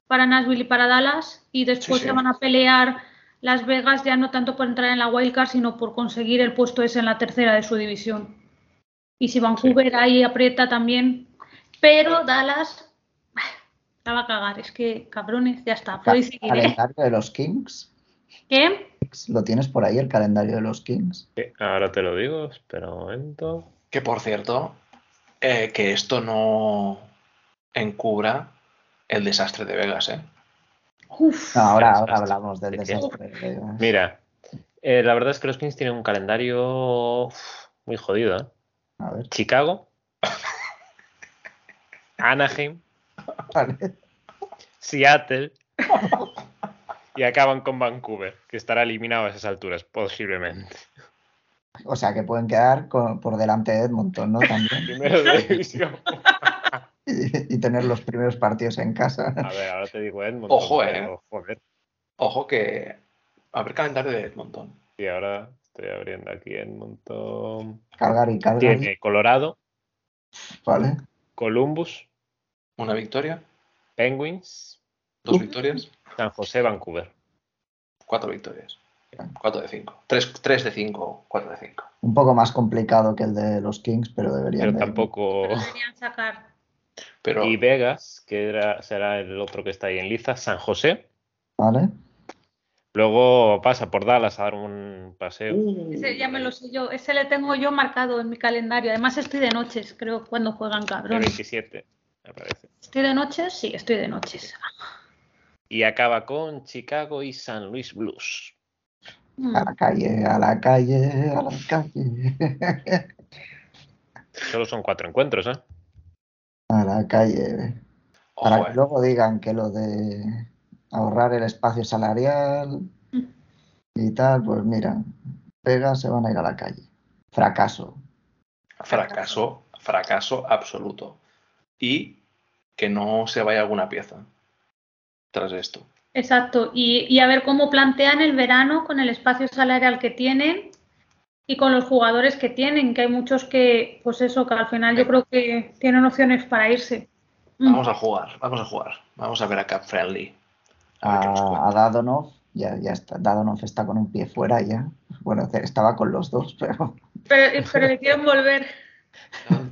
[SPEAKER 3] para Nashville y para Dallas y después
[SPEAKER 2] Sí, sí.
[SPEAKER 3] se van a pelear Las Vegas ya no tanto por entrar en la wildcard, sino por conseguir el puesto ese en la tercera de su división. Y si Vancouver ahí aprieta también, pero Dallas la va a cagar, es que cabrones, ya está, podéis seguir, ¿eh?
[SPEAKER 4] Calendario de los Kings.
[SPEAKER 3] ¿Qué?
[SPEAKER 4] ¿Lo tienes por ahí, el calendario de los Kings?
[SPEAKER 1] Sí, ahora te lo digo, espera un momento.
[SPEAKER 2] Que por cierto, eh, que esto no encubra el desastre de Vegas, ¿eh?
[SPEAKER 3] Uf,
[SPEAKER 4] No, ahora, hablamos del desastre.
[SPEAKER 1] Mira, eh, la verdad es que los Kings tienen un calendario uf, muy jodido. ¿eh?
[SPEAKER 4] A ver,
[SPEAKER 1] Chicago, Anaheim,
[SPEAKER 4] vale.
[SPEAKER 1] Seattle y acaban con Vancouver, que estará eliminado a esas alturas, posiblemente.
[SPEAKER 4] O sea que pueden quedar con- por delante de Edmonton, ¿no? También.
[SPEAKER 1] Primero de división.
[SPEAKER 4] Y, y tener los primeros partidos en casa.
[SPEAKER 1] A ver, ahora te digo Edmonton.
[SPEAKER 2] Ojo, eh. Ojo que a ver calendario de Edmonton.
[SPEAKER 1] y ahora estoy abriendo aquí Edmonton.
[SPEAKER 4] Calgary, Calgary,
[SPEAKER 1] Tiene Colorado,
[SPEAKER 4] ¿vale?
[SPEAKER 1] Columbus,
[SPEAKER 2] Una victoria,
[SPEAKER 1] Penguins,
[SPEAKER 2] dos victorias,
[SPEAKER 1] San José, Vancouver.
[SPEAKER 2] cuatro victorias. Cuatro de cinco. Tres, tres de cinco, cuatro de cinco.
[SPEAKER 4] Un poco más complicado que el de los Kings, pero deberían
[SPEAKER 1] Pero
[SPEAKER 4] de-
[SPEAKER 1] tampoco.
[SPEAKER 3] Pero deberían sacar.
[SPEAKER 2] Pero
[SPEAKER 1] Y Vegas, que era- será el otro que está ahí en liza, San José.
[SPEAKER 4] ¿Vale?
[SPEAKER 1] Luego pasa por Dallas a dar un paseo.
[SPEAKER 2] Uh,
[SPEAKER 3] Ese ya me lo sé yo. Ese le tengo yo marcado en mi calendario. Además estoy de noches, creo, cuando juegan
[SPEAKER 1] El
[SPEAKER 3] cabrón.
[SPEAKER 1] 27, me parece.
[SPEAKER 3] ¿Estoy de noches? Sí, estoy de noches.
[SPEAKER 1] Y acaba con Chicago y San Luis Blues.
[SPEAKER 3] Mm.
[SPEAKER 4] A la calle, a la calle, a la calle.
[SPEAKER 1] Solo son cuatro encuentros, ¿eh?
[SPEAKER 4] A la calle. Para
[SPEAKER 2] ojo,
[SPEAKER 4] que
[SPEAKER 2] eh.
[SPEAKER 4] luego digan que lo de ahorrar el espacio salarial y tal, pues mira, Vegas se van a ir a la calle. Fracaso.
[SPEAKER 2] Fracaso, fracaso absoluto. Y que no se vaya alguna pieza tras esto.
[SPEAKER 3] Exacto. Y, y a ver cómo plantean el verano con el espacio salarial que tienen y con los jugadores que tienen, que hay muchos que, pues eso, que al final yo creo que tienen opciones para irse. Mm.
[SPEAKER 2] Vamos a jugar, vamos a jugar. Vamos a ver a Cap Friendly. A ver qué nos
[SPEAKER 4] A, a Dadonov, ya, ya está. Dadonov está con un pie fuera ya. Bueno, estaba con los dos, pero
[SPEAKER 3] Pero, pero le quieren volver.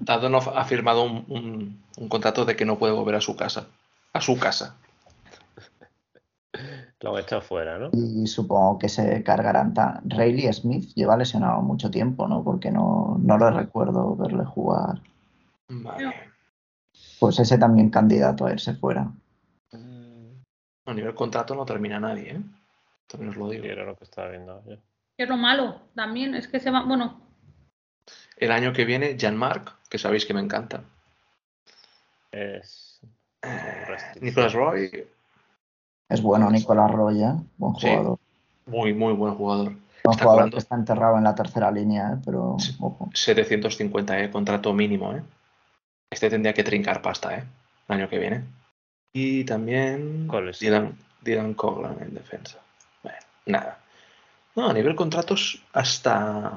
[SPEAKER 2] Dadonov ha firmado un, un- un contrato de que no puede volver a su casa. A su casa.
[SPEAKER 1] Lo han echado fuera, ¿no?
[SPEAKER 4] y supongo que se cargarán. ta- Rayleigh Smith lleva lesionado mucho tiempo, ¿no? Porque no, no lo recuerdo verle jugar.
[SPEAKER 2] Vale.
[SPEAKER 4] Pues ese también candidato a irse fuera.
[SPEAKER 2] A nivel contrato no termina nadie, ¿eh? También os lo digo.
[SPEAKER 1] era lo que estaba viendo.
[SPEAKER 3] Que es lo malo también, es que se va, bueno,
[SPEAKER 2] El año que viene, Jan-Marc, que sabéis que me encanta.
[SPEAKER 1] Es.
[SPEAKER 2] Eh. Nicolas Roy,
[SPEAKER 4] Es bueno Nicolás Roya, buen
[SPEAKER 2] Sí.
[SPEAKER 4] jugador.
[SPEAKER 2] muy, muy buen jugador.
[SPEAKER 4] Un
[SPEAKER 2] Está
[SPEAKER 4] jugador
[SPEAKER 2] cobrando.
[SPEAKER 4] que está enterrado en la tercera línea, ¿eh? pero
[SPEAKER 2] Sí.
[SPEAKER 4] ojo.
[SPEAKER 2] 750, ¿eh? Contrato mínimo, ¿eh? Este tendría que trincar pasta, ¿eh? El año que viene. Y también. Dylan, Dylan Coughlin en defensa. Bueno, nada. No, a nivel contratos hasta...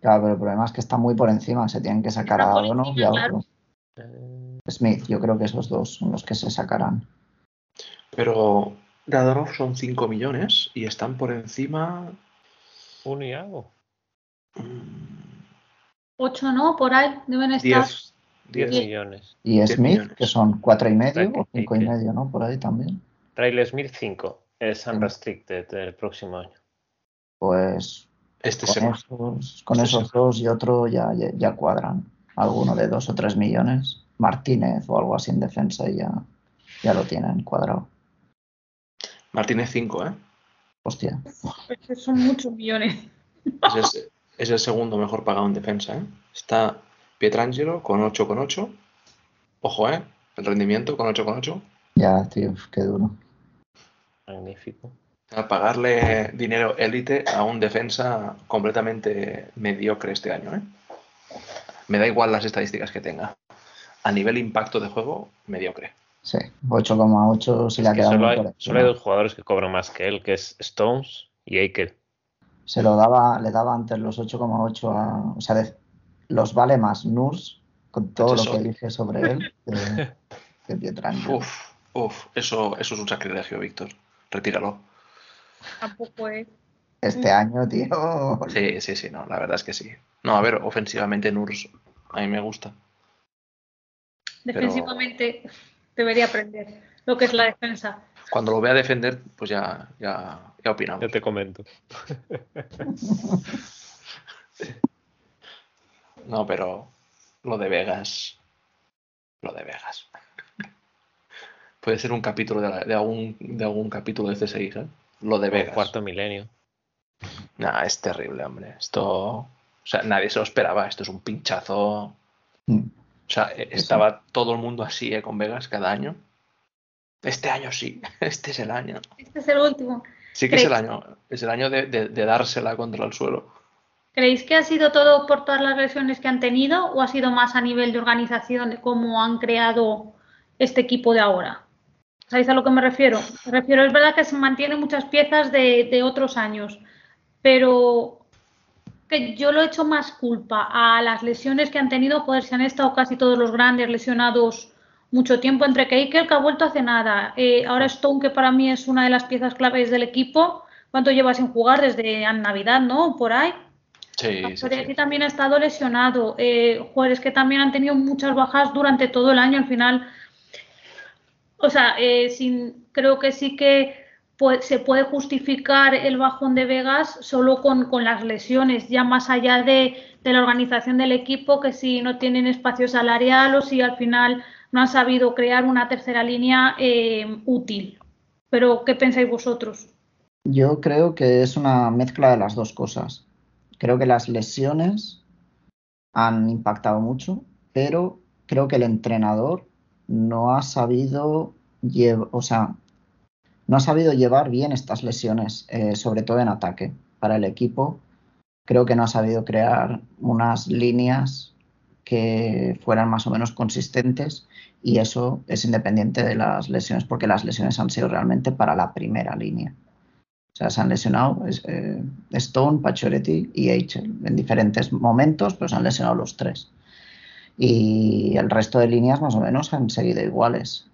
[SPEAKER 4] Claro, pero el problema es que está muy por encima. Se tienen que sacar a Dadonov y a otro.
[SPEAKER 1] Eh,
[SPEAKER 4] Smith, yo creo que esos dos son los que se sacarán.
[SPEAKER 2] Pero Dadonov son 5 millones y están por encima...
[SPEAKER 1] Un y algo.
[SPEAKER 2] mm,
[SPEAKER 3] ocho no, por ahí deben estar.
[SPEAKER 2] 10.
[SPEAKER 1] 10
[SPEAKER 3] Diez.
[SPEAKER 1] millones.
[SPEAKER 4] Y
[SPEAKER 2] Diez
[SPEAKER 4] Smith,
[SPEAKER 2] millones.
[SPEAKER 4] que son cuatro y medio o
[SPEAKER 1] que-
[SPEAKER 4] cinco y
[SPEAKER 1] que-
[SPEAKER 4] medio, ¿no? Por ahí también.
[SPEAKER 1] Riley Smith 5. Es unrestricted el próximo año.
[SPEAKER 4] Pues
[SPEAKER 2] Este
[SPEAKER 4] con esos, con
[SPEAKER 2] Este
[SPEAKER 4] esos dos y otro ya, ya, ya cuadran. Alguno de dos o tres millones. Martínez o algo así en defensa y ya, ya lo tienen cuadrado.
[SPEAKER 2] Martínez 5, ¿eh?
[SPEAKER 4] Hostia.
[SPEAKER 3] Es que son muchos millones.
[SPEAKER 2] Es el, es el segundo mejor pagado en defensa, ¿eh? Está Pietrangelo con 8,8. Ojo, ¿eh? El rendimiento con 8,8.
[SPEAKER 4] Ya, tío, qué duro.
[SPEAKER 1] Magnífico.
[SPEAKER 2] A pagarle dinero élite a un defensa completamente mediocre este año, ¿eh? Me da igual las estadísticas que tenga. A nivel impacto de juego, mediocre.
[SPEAKER 4] Sí, 8,8 se le ha
[SPEAKER 1] Es que
[SPEAKER 4] quedado
[SPEAKER 1] solo hay, solo hay dos jugadores que cobran más que él, que es Stones y Eichel.
[SPEAKER 4] Se lo daba, le daba antes los 8,8 a. O sea, de- los vale más Nurs con todo lo
[SPEAKER 2] Eso.
[SPEAKER 4] que dije sobre él que, que Pietrangelo.
[SPEAKER 2] Uf, uf, eso, eso es un sacrilegio, Víctor. Retíralo.
[SPEAKER 3] Tampoco es.
[SPEAKER 4] Este año, tío.
[SPEAKER 2] Sí, sí, sí, no, la verdad es que sí. No, a ver, ofensivamente Nurs a mí me gusta.
[SPEAKER 3] Defensivamente debería aprender lo que es la defensa.
[SPEAKER 2] Cuando lo vea defender, pues ya, ya, ya opinamos.
[SPEAKER 1] Ya te comento.
[SPEAKER 2] No, pero lo de Vegas. Lo de Vegas. Puede ser un capítulo de, la- de algún, de algún capítulo de C6, ¿eh? Lo de
[SPEAKER 1] El
[SPEAKER 2] Vegas.
[SPEAKER 1] cuarto milenio.
[SPEAKER 2] Nah, es terrible, hombre. Esto. O sea, nadie se lo esperaba. Esto es un pinchazo.
[SPEAKER 4] Mm.
[SPEAKER 2] O sea, eh, estaba todo el mundo así, ¿eh? Con Vegas cada año. Este año sí. Este es el año.
[SPEAKER 3] Este es el último.
[SPEAKER 2] Sí que es el año. Es el año de, de- de dársela contra el suelo.
[SPEAKER 3] ¿Creéis que ha sido todo por todas las lesiones que han tenido o ha sido más a nivel de organización de cómo han creado este equipo de ahora? ¿Sabéis a lo que me refiero? Me refiero, es verdad que se mantienen muchas piezas de, de otros años, pero que yo lo he hecho más culpa a las lesiones que han tenido, joder, se han estado casi todos los grandes lesionados mucho tiempo entre Keikel, que ha vuelto hace nada. Eh, ahora Stone, que para mí es una de las piezas claves del equipo. ¿Cuánto lleva sin jugar? Desde Navidad, ¿no? Por ahí.
[SPEAKER 2] Sí, sí, sí.
[SPEAKER 3] también ha estado lesionado. Eh, jugadores que también han tenido muchas bajas durante todo el año. Al final, o sea, eh, sin, creo que sí que se puede justificar el bajón de Vegas solo con, las lesiones, ya más allá de, la organización del equipo, que si no tienen espacio salarial o si al final no han sabido crear una tercera línea eh, útil. Pero, ¿qué pensáis vosotros?
[SPEAKER 4] Yo creo que es una mezcla de las dos cosas. Creo que las lesiones han impactado mucho, pero creo que el entrenador no ha sabido, o sea, no ha sabido llevar bien estas lesiones, eh, sobre todo en ataque. Para el equipo, creo que no ha sabido crear unas líneas que fueran más o menos consistentes y eso es independiente de las lesiones, porque las lesiones han sido realmente para la primera línea. O sea, se han lesionado eh, Stone, Pacioretty y Eichel en diferentes momentos, pero se han lesionado los tres. Y el resto de líneas más o menos han seguido iguales.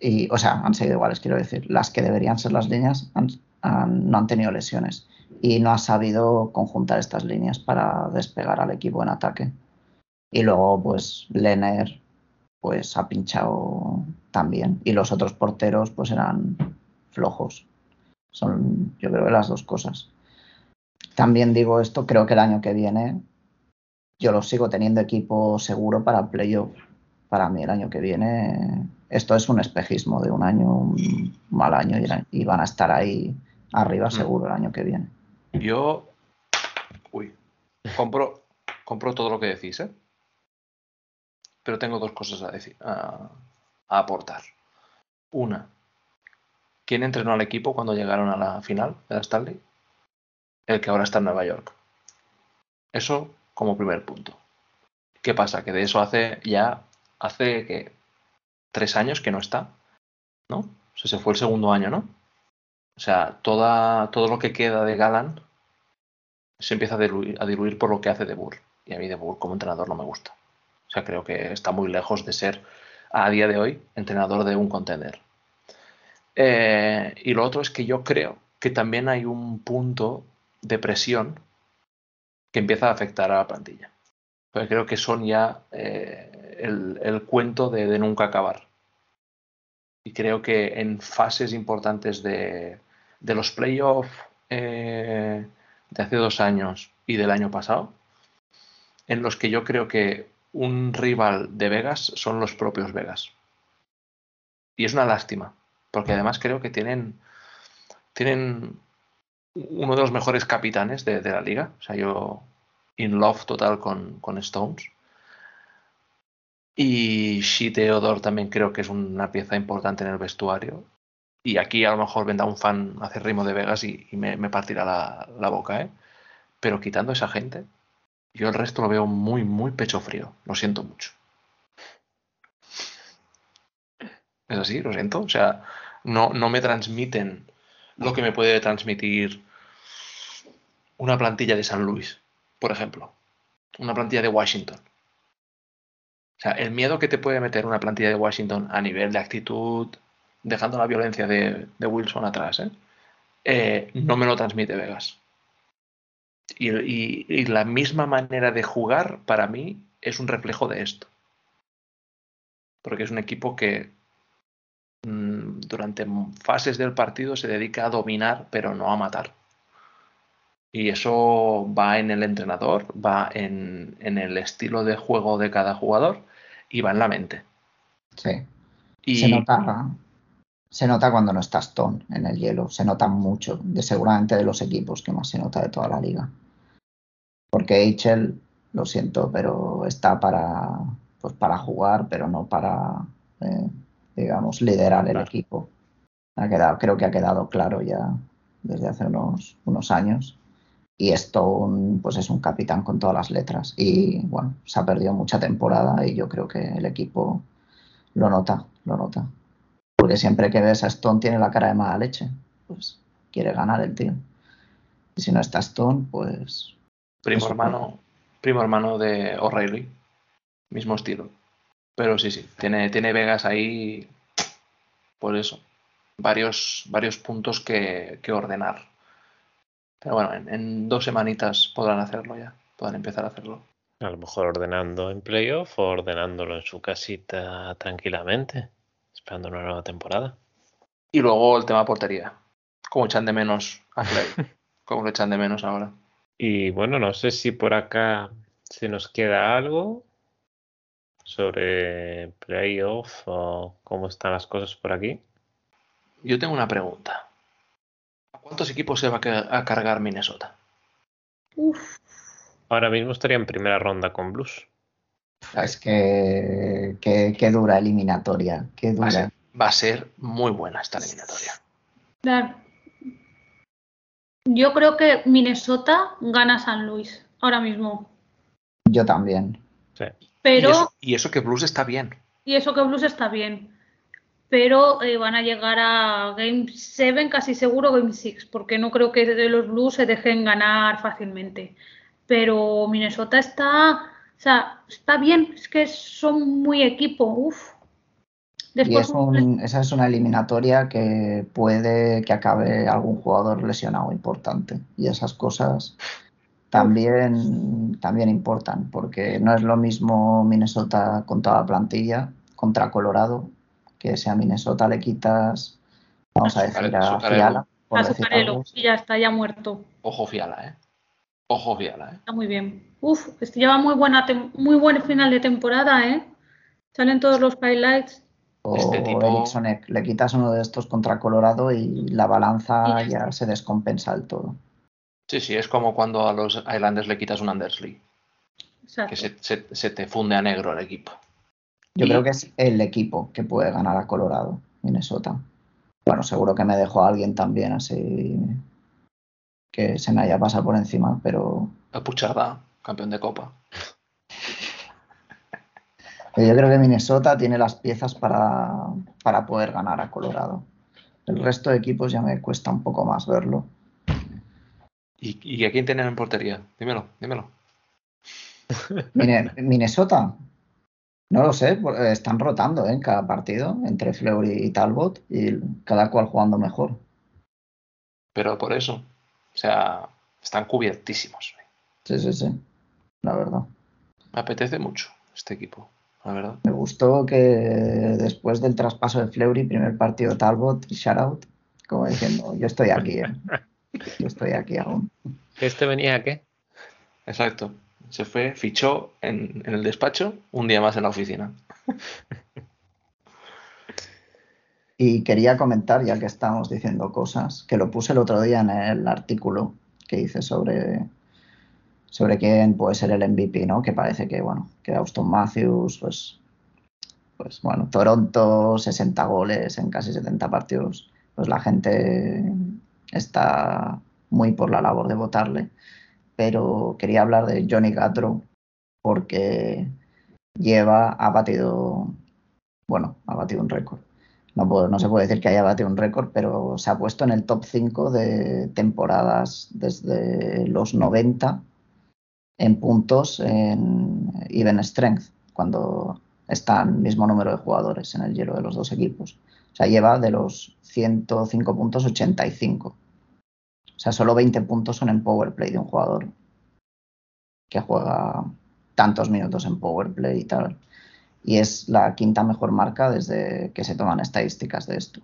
[SPEAKER 4] Y, o sea, han seguido iguales, quiero decir. Las que deberían ser las líneas no han tenido lesiones. Y no ha sabido conjuntar estas líneas para despegar al equipo en ataque. Y luego, pues, Lenner pues ha pinchado también. Y los otros porteros, pues eran flojos. Son, yo creo que las dos cosas. También digo esto, creo que el año que viene yo lo sigo teniendo equipo seguro para playoff. Para mí el año que viene esto es un espejismo de un año, un mal año y, van a estar ahí arriba mm. seguro el año que viene.
[SPEAKER 2] Yo, uy, compro, compro todo lo que decís, ¿eh? pero tengo dos cosas a decir, a aportar. Una, ¿Quién entrenó al equipo cuando llegaron a la final de la Stanley? El que ahora está en Nueva York. Eso como primer punto. ¿Qué pasa? Que de eso hace ya, hace que tres años que no está, ¿no? O sea, se fue el segundo año, ¿no? O sea, toda, todo lo que queda de Galan se empieza a diluir, a diluir por lo que hace de Burr. Y a mí de Burr como entrenador no me gusta. O sea, creo que está muy lejos de ser a día de hoy entrenador de un contender. Eh, y lo otro es que yo creo que también hay un punto de presión que empieza a afectar a la plantilla. Porque creo que son ya eh, el, cuento de, nunca acabar. Y creo que en fases importantes de, los playoffs eh, de hace dos años y del año pasado, en los que yo creo que un rival de Vegas son los propios Vegas. Y es una lástima, porque además creo que tienen, tienen uno de los mejores capitanes de, la liga. O sea, yo in love total con, con Stones. Y Shi Theodore también creo que es una pieza importante en el vestuario. Y aquí a lo mejor vendrá un fan hacer ritmo de Vegas y, me, partirá la, boca, ¿eh? Pero quitando esa gente, yo el resto lo veo muy, muy pecho frío. Lo siento mucho. Es así, lo siento. O sea, no, no me transmiten lo que me puede transmitir una plantilla de San Luis, por ejemplo. Una plantilla de Washington. O sea, el miedo que te puede meter una plantilla de Washington a nivel de actitud, dejando la violencia de, Wilson atrás, ¿eh? Eh, no me lo transmite Vegas. y, la misma manera de jugar, para mí, es un reflejo de esto. Porque es un equipo que Mm, durante fases del partido se dedica a dominar, pero no a matar. Y eso va en el entrenador, va en, el estilo de juego de cada jugador y va en la mente.
[SPEAKER 4] Sí. Y... Se nota, se nota cuando no estás Stone en el hielo, se nota mucho, de seguramente de los equipos que más se nota de toda la liga. Porque Eichel, lo siento, pero está para, pues para jugar, pero no para eh, digamos, liderar el equipo. Ha quedado, creo que ha quedado claro ya desde hace unos, unos años. Y esto pues es un capitán con todas las letras. Y bueno, se ha perdido mucha temporada y yo creo que el equipo lo nota, lo nota. Porque siempre que ves a Stone tiene la cara de mala leche. Pues quiere ganar el tío. Y si no está Stone, pues
[SPEAKER 2] Primo hermano, primo hermano de O'Reilly. Mismo estilo. Pero sí, sí. Tiene, tiene Vegas ahí. Por eso. Varios, varios puntos que, que ordenar. Pero bueno, en, en dos semanitas podrán hacerlo ya. Podrán empezar a hacerlo.
[SPEAKER 1] A lo mejor ordenando en playoff o ordenándolo en su casita tranquilamente, esperando una nueva temporada.
[SPEAKER 2] Y luego el tema portería. Como echan de menos a Clay. Como lo echan de menos ahora.
[SPEAKER 1] Y bueno, no sé si por acá se nos queda algo sobre playoff o cómo están las cosas por aquí.
[SPEAKER 2] Yo tengo una pregunta. ¿A cuántos equipos se va a ca- a cargar Minnesota?
[SPEAKER 3] Uf,
[SPEAKER 1] Ahora mismo estaría en primera ronda con Blues.
[SPEAKER 4] Es que, que, que dura eliminatoria, que
[SPEAKER 2] Va a, ser,
[SPEAKER 4] dura.
[SPEAKER 2] va a ser muy buena esta eliminatoria.
[SPEAKER 3] claro. Yo creo que Minnesota gana San Luis ahora mismo.
[SPEAKER 4] Yo también.
[SPEAKER 1] Sí.
[SPEAKER 3] Pero,
[SPEAKER 2] Y, eso, y eso que Blues está bien.
[SPEAKER 3] y eso que Blues está bien. Pero eh, van a llegar a Game 7, casi seguro Game 6, porque no creo que los Blues se dejen ganar fácilmente. Pero Minnesota está, o sea, está bien, es que son muy equipo, uff.
[SPEAKER 4] Y es un- esa es una eliminatoria que puede que acabe algún jugador lesionado importante. Y esas cosas también, también importan, porque no es lo mismo Minnesota con toda la plantilla contra Colorado, que si a Minnesota le quitas, vamos a decir, a. Fiala, por
[SPEAKER 3] a y ya está, ya muerto.
[SPEAKER 2] Ojo Fiala, ¿eh? Ojo Fiala, ¿eh?
[SPEAKER 3] Está muy bien. Uf, este lleva muy buena muy buen final de temporada, ¿eh? Salen todos los highlights.
[SPEAKER 4] O
[SPEAKER 2] Este tipo-
[SPEAKER 4] Eriksson, eh, le quitas uno de estos contra Colorado y la balanza
[SPEAKER 3] Y ya
[SPEAKER 4] ya se descompensa del todo.
[SPEAKER 2] Sí, sí, es como cuando a los Islanders le quitas un Andersley,
[SPEAKER 3] Exacto.
[SPEAKER 2] que se, se- se te funde a negro el equipo.
[SPEAKER 4] Yo creo que es el equipo que puede ganar a Colorado, Minnesota. Bueno, seguro que me dejó a alguien también así que se me haya pasado por encima, pero
[SPEAKER 2] Pucharda, campeón de Copa.
[SPEAKER 4] yo creo que Minnesota tiene las piezas para, para poder ganar a Colorado. El resto de equipos ya me cuesta un poco más verlo.
[SPEAKER 2] ¿Y, y a quién tienen en portería? Dímelo, dímelo.
[SPEAKER 4] Minnesota, no lo sé, por- eh, están rotando ¿eh? en cada partido entre Fleury y Talbot y cada cual jugando mejor.
[SPEAKER 2] Pero por eso, o sea, están cubiertísimos.
[SPEAKER 4] Sí, sí, sí, la verdad.
[SPEAKER 2] Me apetece mucho este equipo, la verdad.
[SPEAKER 4] Me gustó que después del traspaso de Fleury, primer partido Talbot y shoutout, como diciendo, yo estoy aquí, ¿eh? yo estoy aquí aún.
[SPEAKER 1] ¿Este venía a qué?
[SPEAKER 2] Exacto. Se fue, fichó en, en el despacho, un día más en la oficina.
[SPEAKER 4] Y quería comentar, ya que estamos diciendo cosas, que lo puse el otro día en el artículo que hice sobre, sobre quién puede ser el MVP, ¿no? Que parece que, bueno, que Austin Matthews, pues, pues bueno, Toronto, 60 goles en casi 70 partidos, pues la gente está muy por la labor de votarle. Pero quería hablar de Johnny Gattro porque lleva, ha batido, bueno, ha batido un récord. No, se puede decir que haya batido un récord, pero se ha puesto en el top 5 de temporadas desde los 90 en puntos en even strength, cuando están el mismo número de jugadores en el hielo de los dos equipos. O sea, lleva de los 105 puntos 85. O sea, solo 20 puntos son en power play de un jugador que juega tantos minutos en power play y tal y es la quinta mejor marca desde que se toman estadísticas de esto.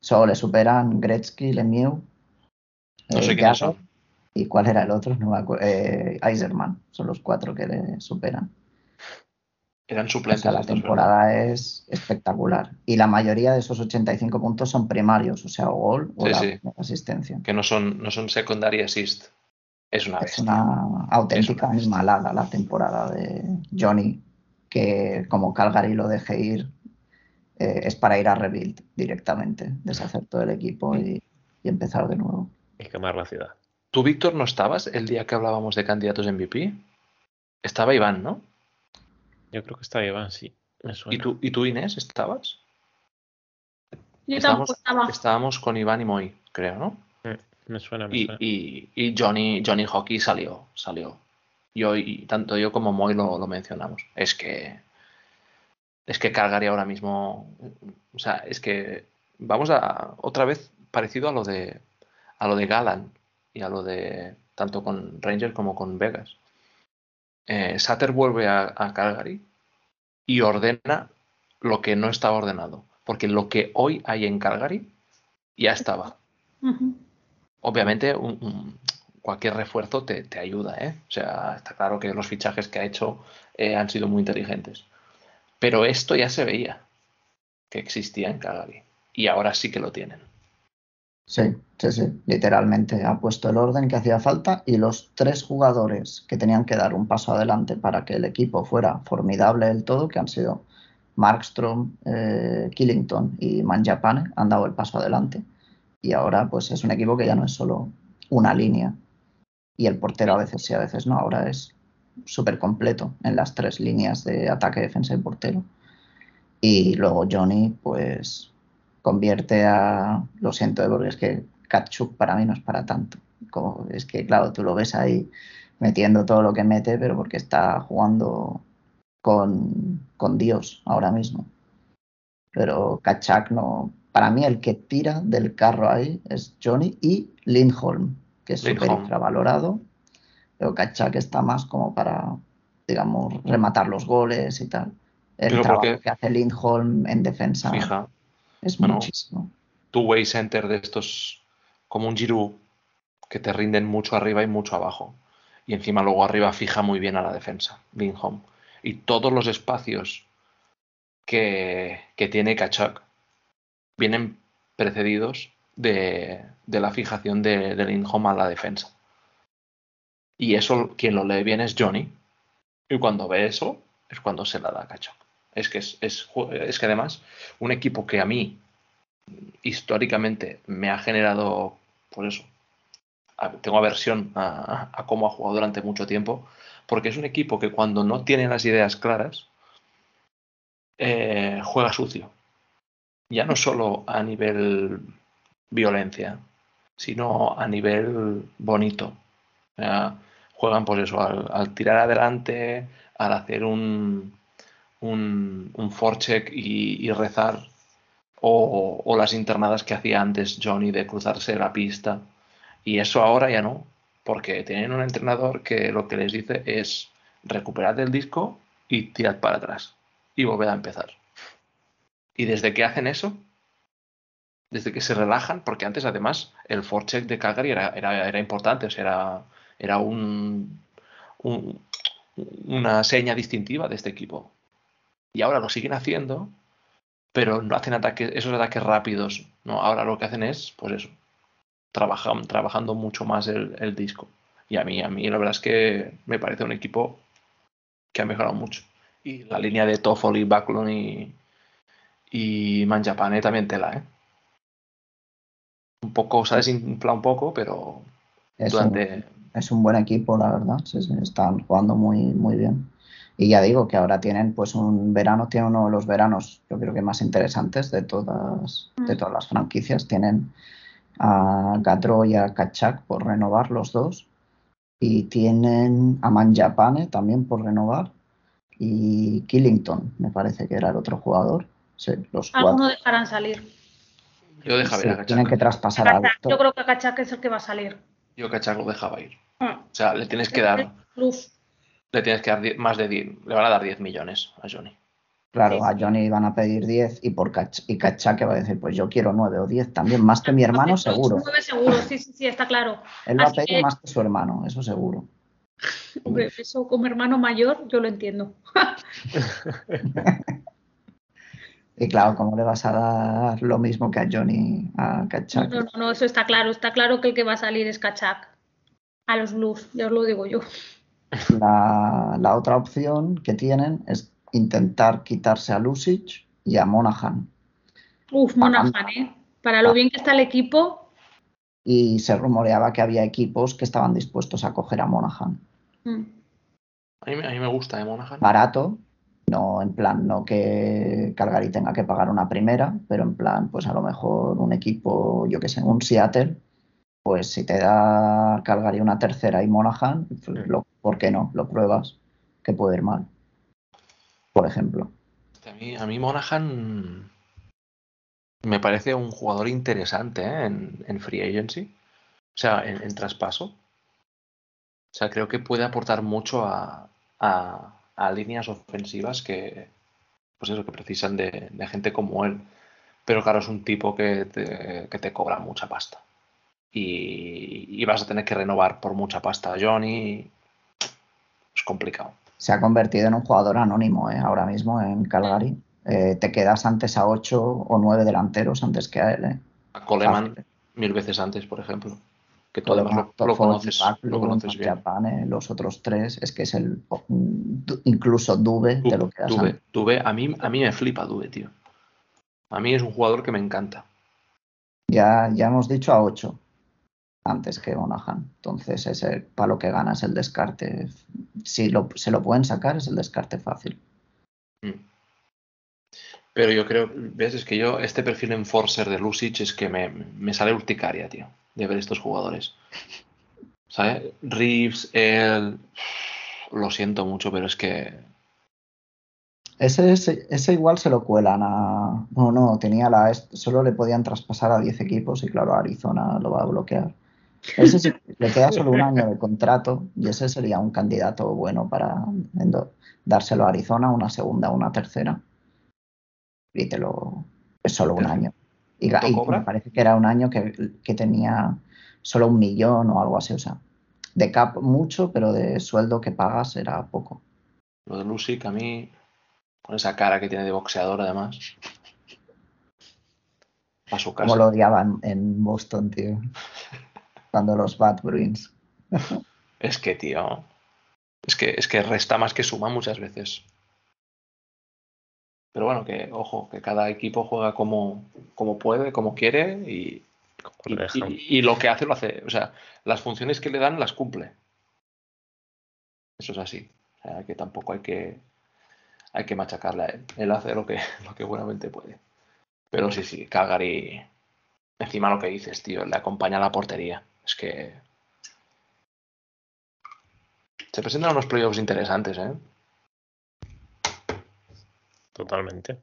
[SPEAKER 4] Solo le superan Gretzky, Lemieux,
[SPEAKER 2] No
[SPEAKER 4] eh,
[SPEAKER 2] sé quiénes
[SPEAKER 4] Jagr,
[SPEAKER 2] son.
[SPEAKER 4] y cuál era el otro, no me acuerdo, eh, Eiserman, son los cuatro que le superan.
[SPEAKER 2] Eran
[SPEAKER 4] O
[SPEAKER 2] suplentes.
[SPEAKER 4] sea, la temporada es espectacular. Y la mayoría de esos 85 puntos son primarios, o sea, o gol o
[SPEAKER 2] Sí,
[SPEAKER 4] la
[SPEAKER 2] sí.
[SPEAKER 4] primera asistencia.
[SPEAKER 2] Que no son, no son secondary assist. Es una
[SPEAKER 4] Es una auténtica
[SPEAKER 2] Es una
[SPEAKER 4] la temporada de Johnny, que como Calgary lo deje ir, eh, es para ir a rebuild directamente, deshacer todo el equipo y, y empezar de nuevo.
[SPEAKER 1] Y quemar la ciudad.
[SPEAKER 2] ¿Tú, Víctor, no estabas el día que hablábamos de candidatos MVP? Estaba Iván, ¿no?
[SPEAKER 1] Yo creo que está Iván, sí. Me
[SPEAKER 2] ¿Y tú, ¿Y tú, Inés, estabas?
[SPEAKER 3] Yo
[SPEAKER 2] Estábamos,
[SPEAKER 3] tampoco estaba.
[SPEAKER 2] estábamos con Iván y Moy, creo, ¿no?
[SPEAKER 1] Me suena, me
[SPEAKER 2] Y,
[SPEAKER 1] suena.
[SPEAKER 2] y- y Johnny, Johnny Hockey salió, salió. Yo y tanto yo como Moy lo, lo mencionamos. Es que es que Calgary ahora mismo, o sea, es que vamos a otra vez parecido a lo de a lo de Galán y a lo de tanto con Rangers como con Vegas. Eh, Sutter vuelve a, a Calgary y ordena lo que no estaba ordenado, porque lo que hoy hay en Calgary ya estaba obviamente un- un- cualquier refuerzo te, te ayuda, ¿eh? O sea, está claro que los fichajes que ha hecho eh, han sido muy inteligentes. Pero esto ya se veía que existía en Calgary. Y ahora sí que lo tienen.
[SPEAKER 4] Sí, sí, sí, literalmente ha puesto el orden que hacía falta y los tres jugadores que tenían que dar un paso adelante para que el equipo fuera formidable del todo, que han sido Markstrom, eh, Killington y Manjapane, han dado el paso adelante. Y ahora pues es un equipo que ya no es solo una línea y el portero a veces sí, a veces no, ahora es súper completo en las tres líneas de ataque, defensa y portero. Y luego Johnny pues convierte a. Lo siento, eh, porque es que Kachuk para mí no es para tanto. Como, es que, claro, tú lo ves ahí metiendo todo lo que mete, pero porque está jugando con, con Dios ahora mismo. Pero Kachak no. Para mí, el que tira del carro ahí es Johnny y Lindholm, que es súper infravalorado. Pero Kachak está más como para, digamos, rematar los goles y tal. El
[SPEAKER 2] Pero
[SPEAKER 4] trabajo
[SPEAKER 2] porque-
[SPEAKER 4] que hace Lindholm en defensa
[SPEAKER 2] Fija,
[SPEAKER 4] es
[SPEAKER 2] Bueno,
[SPEAKER 4] muchísimo.
[SPEAKER 2] two-way center de estos como un Giroud que te rinden mucho arriba y mucho abajo. Y encima luego arriba fija muy bien a la defensa, Lindholm. Y todos los espacios que, que tiene Kachak vienen precedidos de, de la fijación de, de Lindholm a la defensa. Y eso, quien lo lee bien es Johnny. Y cuando ve eso, es cuando se la da a Kachak. Es que, es, es, es que además, un equipo que a mí históricamente me ha generado, por eso, a- tengo aversión a, cómo ha jugado durante mucho tiempo, porque es un equipo que cuando no tiene las ideas claras, eh, juega sucio. Ya no solo a nivel violencia, sino a nivel bonito. Juegan pues eso, al tirar adelante, al hacer un, un, un forecheck y, rezar o, las internadas que hacía antes Johnny de cruzarse la pista. Y eso ahora ya no, porque tienen un entrenador que lo que les dice es recuperad el disco y tirad para atrás y volver a empezar. Y desde que hacen eso, desde que se relajan, porque antes además el forecheck de Calgary era, era, importante, o sea, era, era un- una seña distintiva de este equipo. Y ahora lo siguen haciendo, pero no hacen ataques, esos ataques rápidos. ¿no? Ahora lo que hacen es, pues eso, trabajan, trabajando mucho más el, el disco. Y a mí, a mí la verdad es que me parece un equipo que ha mejorado mucho. Y la línea de Toffoli, Backlund y, y Manjapane también tela, ¿eh? Un poco, se ha desinflado un poco, pero
[SPEAKER 4] Es un,
[SPEAKER 2] durante...
[SPEAKER 4] es un buen equipo, la verdad. Sí, sí, están jugando muy, muy bien. Y ya digo que ahora tienen pues un verano, tiene uno de los veranos, yo creo que más interesantes de todas, de
[SPEAKER 3] Mm.
[SPEAKER 4] todas las franquicias. Tienen a Gadro y a Kachak por renovar los dos. Y tienen a Manjapane también por renovar. Y Killington, me parece que era el otro jugador. Sí, los cuatro.
[SPEAKER 3] Algunos dejarán salir.
[SPEAKER 2] Yo dejaba ir
[SPEAKER 4] Sí,
[SPEAKER 2] a Kachak.
[SPEAKER 4] tienen que traspasar a.
[SPEAKER 3] Yo creo que Kachak es el que va a salir.
[SPEAKER 2] Yo Kachak lo dejaba ir.
[SPEAKER 3] Ah,
[SPEAKER 2] O sea, le tienes que dar,
[SPEAKER 3] Plus.
[SPEAKER 2] Le tienes que dar más de 10, le van a dar 10 millones a Johnny.
[SPEAKER 4] Claro,
[SPEAKER 3] Sí.
[SPEAKER 4] a Johnny van a pedir 10 y por Kach y que va a decir, pues yo quiero 9 o 10 también, más que mi hermano seguro.
[SPEAKER 3] Nueve seguro, sí, sí, sí, está claro.
[SPEAKER 4] Él va a pedir
[SPEAKER 3] que-
[SPEAKER 4] más que su hermano, eso seguro.
[SPEAKER 3] Hombre, eso como hermano mayor yo lo entiendo.
[SPEAKER 4] Y claro, ¿cómo le vas a dar lo mismo que a Johnny, a
[SPEAKER 3] No,
[SPEAKER 4] Kachak?
[SPEAKER 3] no, no, no, eso está claro. Está claro que el que va a salir es Kachak. A los Blues, ya os lo digo yo.
[SPEAKER 4] La, la otra opción que tienen es intentar quitarse a Lucic y a Monaghan.
[SPEAKER 3] Uf, Monaghan, ¿eh? Para lo bien que está el equipo.
[SPEAKER 4] Y se rumoreaba que había equipos que estaban dispuestos a coger a Monaghan.
[SPEAKER 3] mm,
[SPEAKER 2] A mí, me- a mí me gusta, ¿eh, Monaghan?
[SPEAKER 4] barato, no en plan, no que Calgary tenga que pagar una primera, pero en plan, pues a lo mejor un equipo, yo que sé, un Seattle, Pues si te da Calgary una tercera y Monaghan, lo, ¿por qué no? Lo pruebas, que puede ir mal. Por ejemplo.
[SPEAKER 2] A mí, a Monaghan me parece un jugador interesante ¿eh? en, free agency, o sea, en, traspaso. O sea, creo que puede aportar mucho a, líneas ofensivas que, pues eso, que precisan de, gente como él. Pero claro, es un tipo que te, que te cobra mucha pasta. Y, vas a tener que renovar por mucha pasta a Johnny. Es complicado.
[SPEAKER 4] Se ha convertido en un jugador anónimo ¿eh? ahora mismo en Calgary. Eh, te quedas antes a 8 o 9 delanteros antes que a él. ¿eh?
[SPEAKER 2] A Coleman mil veces antes, por ejemplo. Que tú además lo, conoces, lo conoces bien.
[SPEAKER 4] ¿eh? los otros tres, es que es el. Incluso Dube, te lo quedas
[SPEAKER 2] Dube, Dube, a mí, a mí me flipa Dube, tío. A mí es un jugador que me encanta.
[SPEAKER 4] Ya, ya hemos dicho a 8 antes que Monahan. Entonces, ese palo que gana es el descarte. Si lo, se lo pueden sacar, es el descarte fácil. Mm.
[SPEAKER 2] Pero yo creo, ves, es que yo, este perfil enforcer de Lucic es que me, me sale urticaria, tío, de ver estos jugadores. ¿Sabes? Reeves, él. Lo siento mucho, pero es que.
[SPEAKER 4] Ese, ese, igual se lo cuelan a. No, no, tenía la. Solo le podían traspasar a 10 equipos y claro, Arizona lo va a bloquear. Ese sí, le queda solo un año de contrato y ese sería un candidato bueno para dárselo a Arizona, una segunda, una tercera y te lo. Es solo un año. Y, me parece que era un año que, tenía solo un millón o algo así. O sea, de cap mucho, pero de sueldo que pagas era poco.
[SPEAKER 2] Lo de Lucy, a mí, con esa cara que tiene de boxeador además. A su casa.
[SPEAKER 4] Como lo odiaban en Boston, tío. Cuando los Bad Bruins.
[SPEAKER 2] es que, tío. Es que, es que resta más que suma muchas veces. Pero bueno, que ojo, que cada equipo juega como, como puede, como quiere y, y, lo que hace lo hace. O sea, las funciones que le dan las cumple. Eso es así. O sea, que tampoco hay que, hay que machacarle a él. Él hace lo que, lo que buenamente puede. Pero sí, sí, y Encima lo que dices, tío, le acompaña a la portería. Es que. Se presentan unos playoffs interesantes, ¿eh?
[SPEAKER 1] totalmente.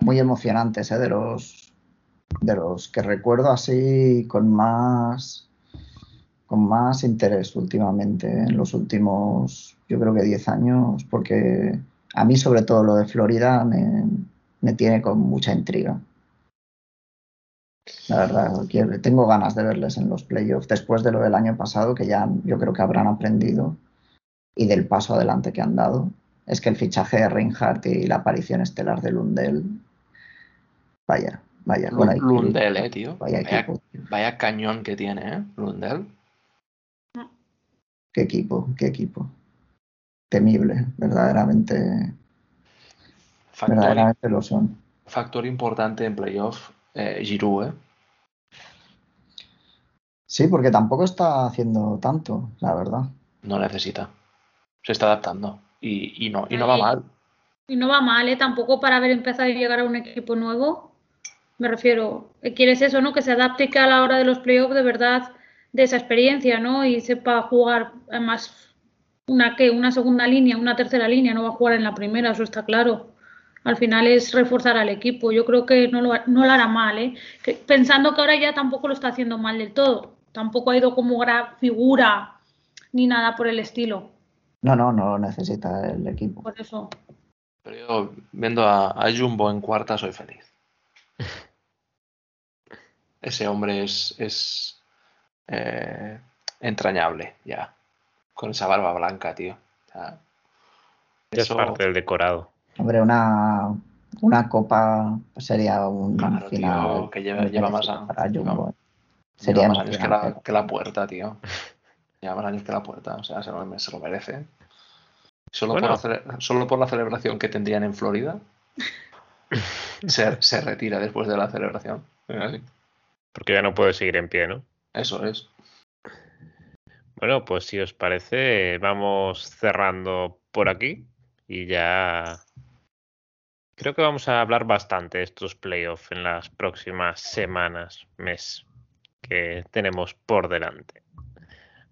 [SPEAKER 4] Muy emocionantes, ¿eh? de los de los que recuerdo así con más con más interés últimamente, en los últimos, yo creo que 10 años, porque a mí sobre todo lo de Florida me, me tiene con mucha intriga. La verdad, tengo ganas de verles en los playoffs después de lo del año pasado, que ya yo creo que habrán aprendido, y del paso adelante que han dado es que el fichaje de Reinhardt y la aparición estelar de Lundell, vaya, vaya.
[SPEAKER 2] Lundell, eh, tío. Vaya, cañón que tiene, ¿eh? Lundell.
[SPEAKER 4] Qué equipo, qué equipo. Temible, verdaderamente. Factor, verdaderamente lo son.
[SPEAKER 2] Factor importante en playoff, eh, Giroud, ¿eh?
[SPEAKER 4] Sí, porque tampoco está haciendo tanto, la verdad.
[SPEAKER 2] No necesita. Se está adaptando y, no, y no va mal.
[SPEAKER 3] Y no va mal, ¿eh? Tampoco para haber empezado a llegar a un equipo nuevo. Me refiero, quieres eso, ¿no? Que se adapte que a la hora de los playoffs de verdad de esa experiencia, ¿no? Y sepa jugar, además, una que una segunda línea, una tercera línea, no va a jugar en la primera, eso está claro. Al final es reforzar al equipo. Yo creo que no lo, no lo hará mal, ¿eh? pensando que ahora ya tampoco lo está haciendo mal del todo. Tampoco ha ido como gran figura ni nada por el estilo.
[SPEAKER 4] No, no, no lo necesita el equipo.
[SPEAKER 3] Por eso.
[SPEAKER 2] Pero yo viendo a, Jumbo en cuarta soy feliz. Ese hombre es, es eh, entrañable ya. Con esa barba blanca, tío.
[SPEAKER 1] ya es parte del decorado.
[SPEAKER 4] Hombre, una, una copa sería un final.
[SPEAKER 2] que lleva, más, Jumbo. Sería más años que la, que la puerta, tío. Lleva más años que la puerta, o sea, se lo, se lo merece. Solo, por la, solo por la celebración que tendrían en Florida, se, se, retira después de la celebración.
[SPEAKER 1] Porque ya no puede seguir en pie, ¿no?
[SPEAKER 2] Eso es.
[SPEAKER 1] Bueno, pues si os parece, vamos cerrando por aquí y ya creo que vamos a hablar bastante de estos playoffs en las próximas semanas, mes. que tenemos por delante.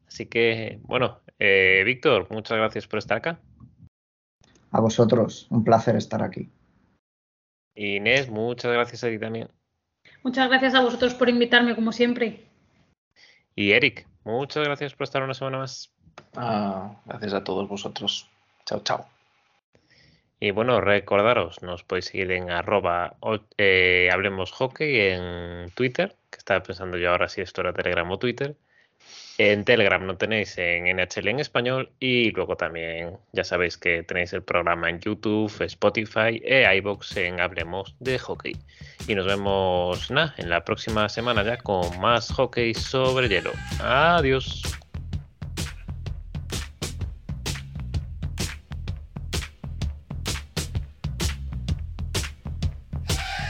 [SPEAKER 1] Así que, bueno, eh, Víctor, muchas gracias por estar acá.
[SPEAKER 4] A vosotros, un placer estar aquí.
[SPEAKER 1] Inés, muchas gracias a ti también.
[SPEAKER 3] Muchas gracias a vosotros por invitarme, como siempre.
[SPEAKER 1] Y Eric, muchas gracias por estar una semana más.
[SPEAKER 2] Ah, gracias a todos vosotros. Chao, chao.
[SPEAKER 1] Y bueno, recordaros, nos podéis seguir en arroba eh, hablemos hockey en Twitter, que estaba pensando yo ahora si esto era Telegram o Twitter. En Telegram no tenéis en NHL en español y luego también ya sabéis que tenéis el programa en YouTube, Spotify e iBox en Hablemos de Hockey. Y nos vemos en la próxima semana ya con más hockey sobre hielo. Adiós.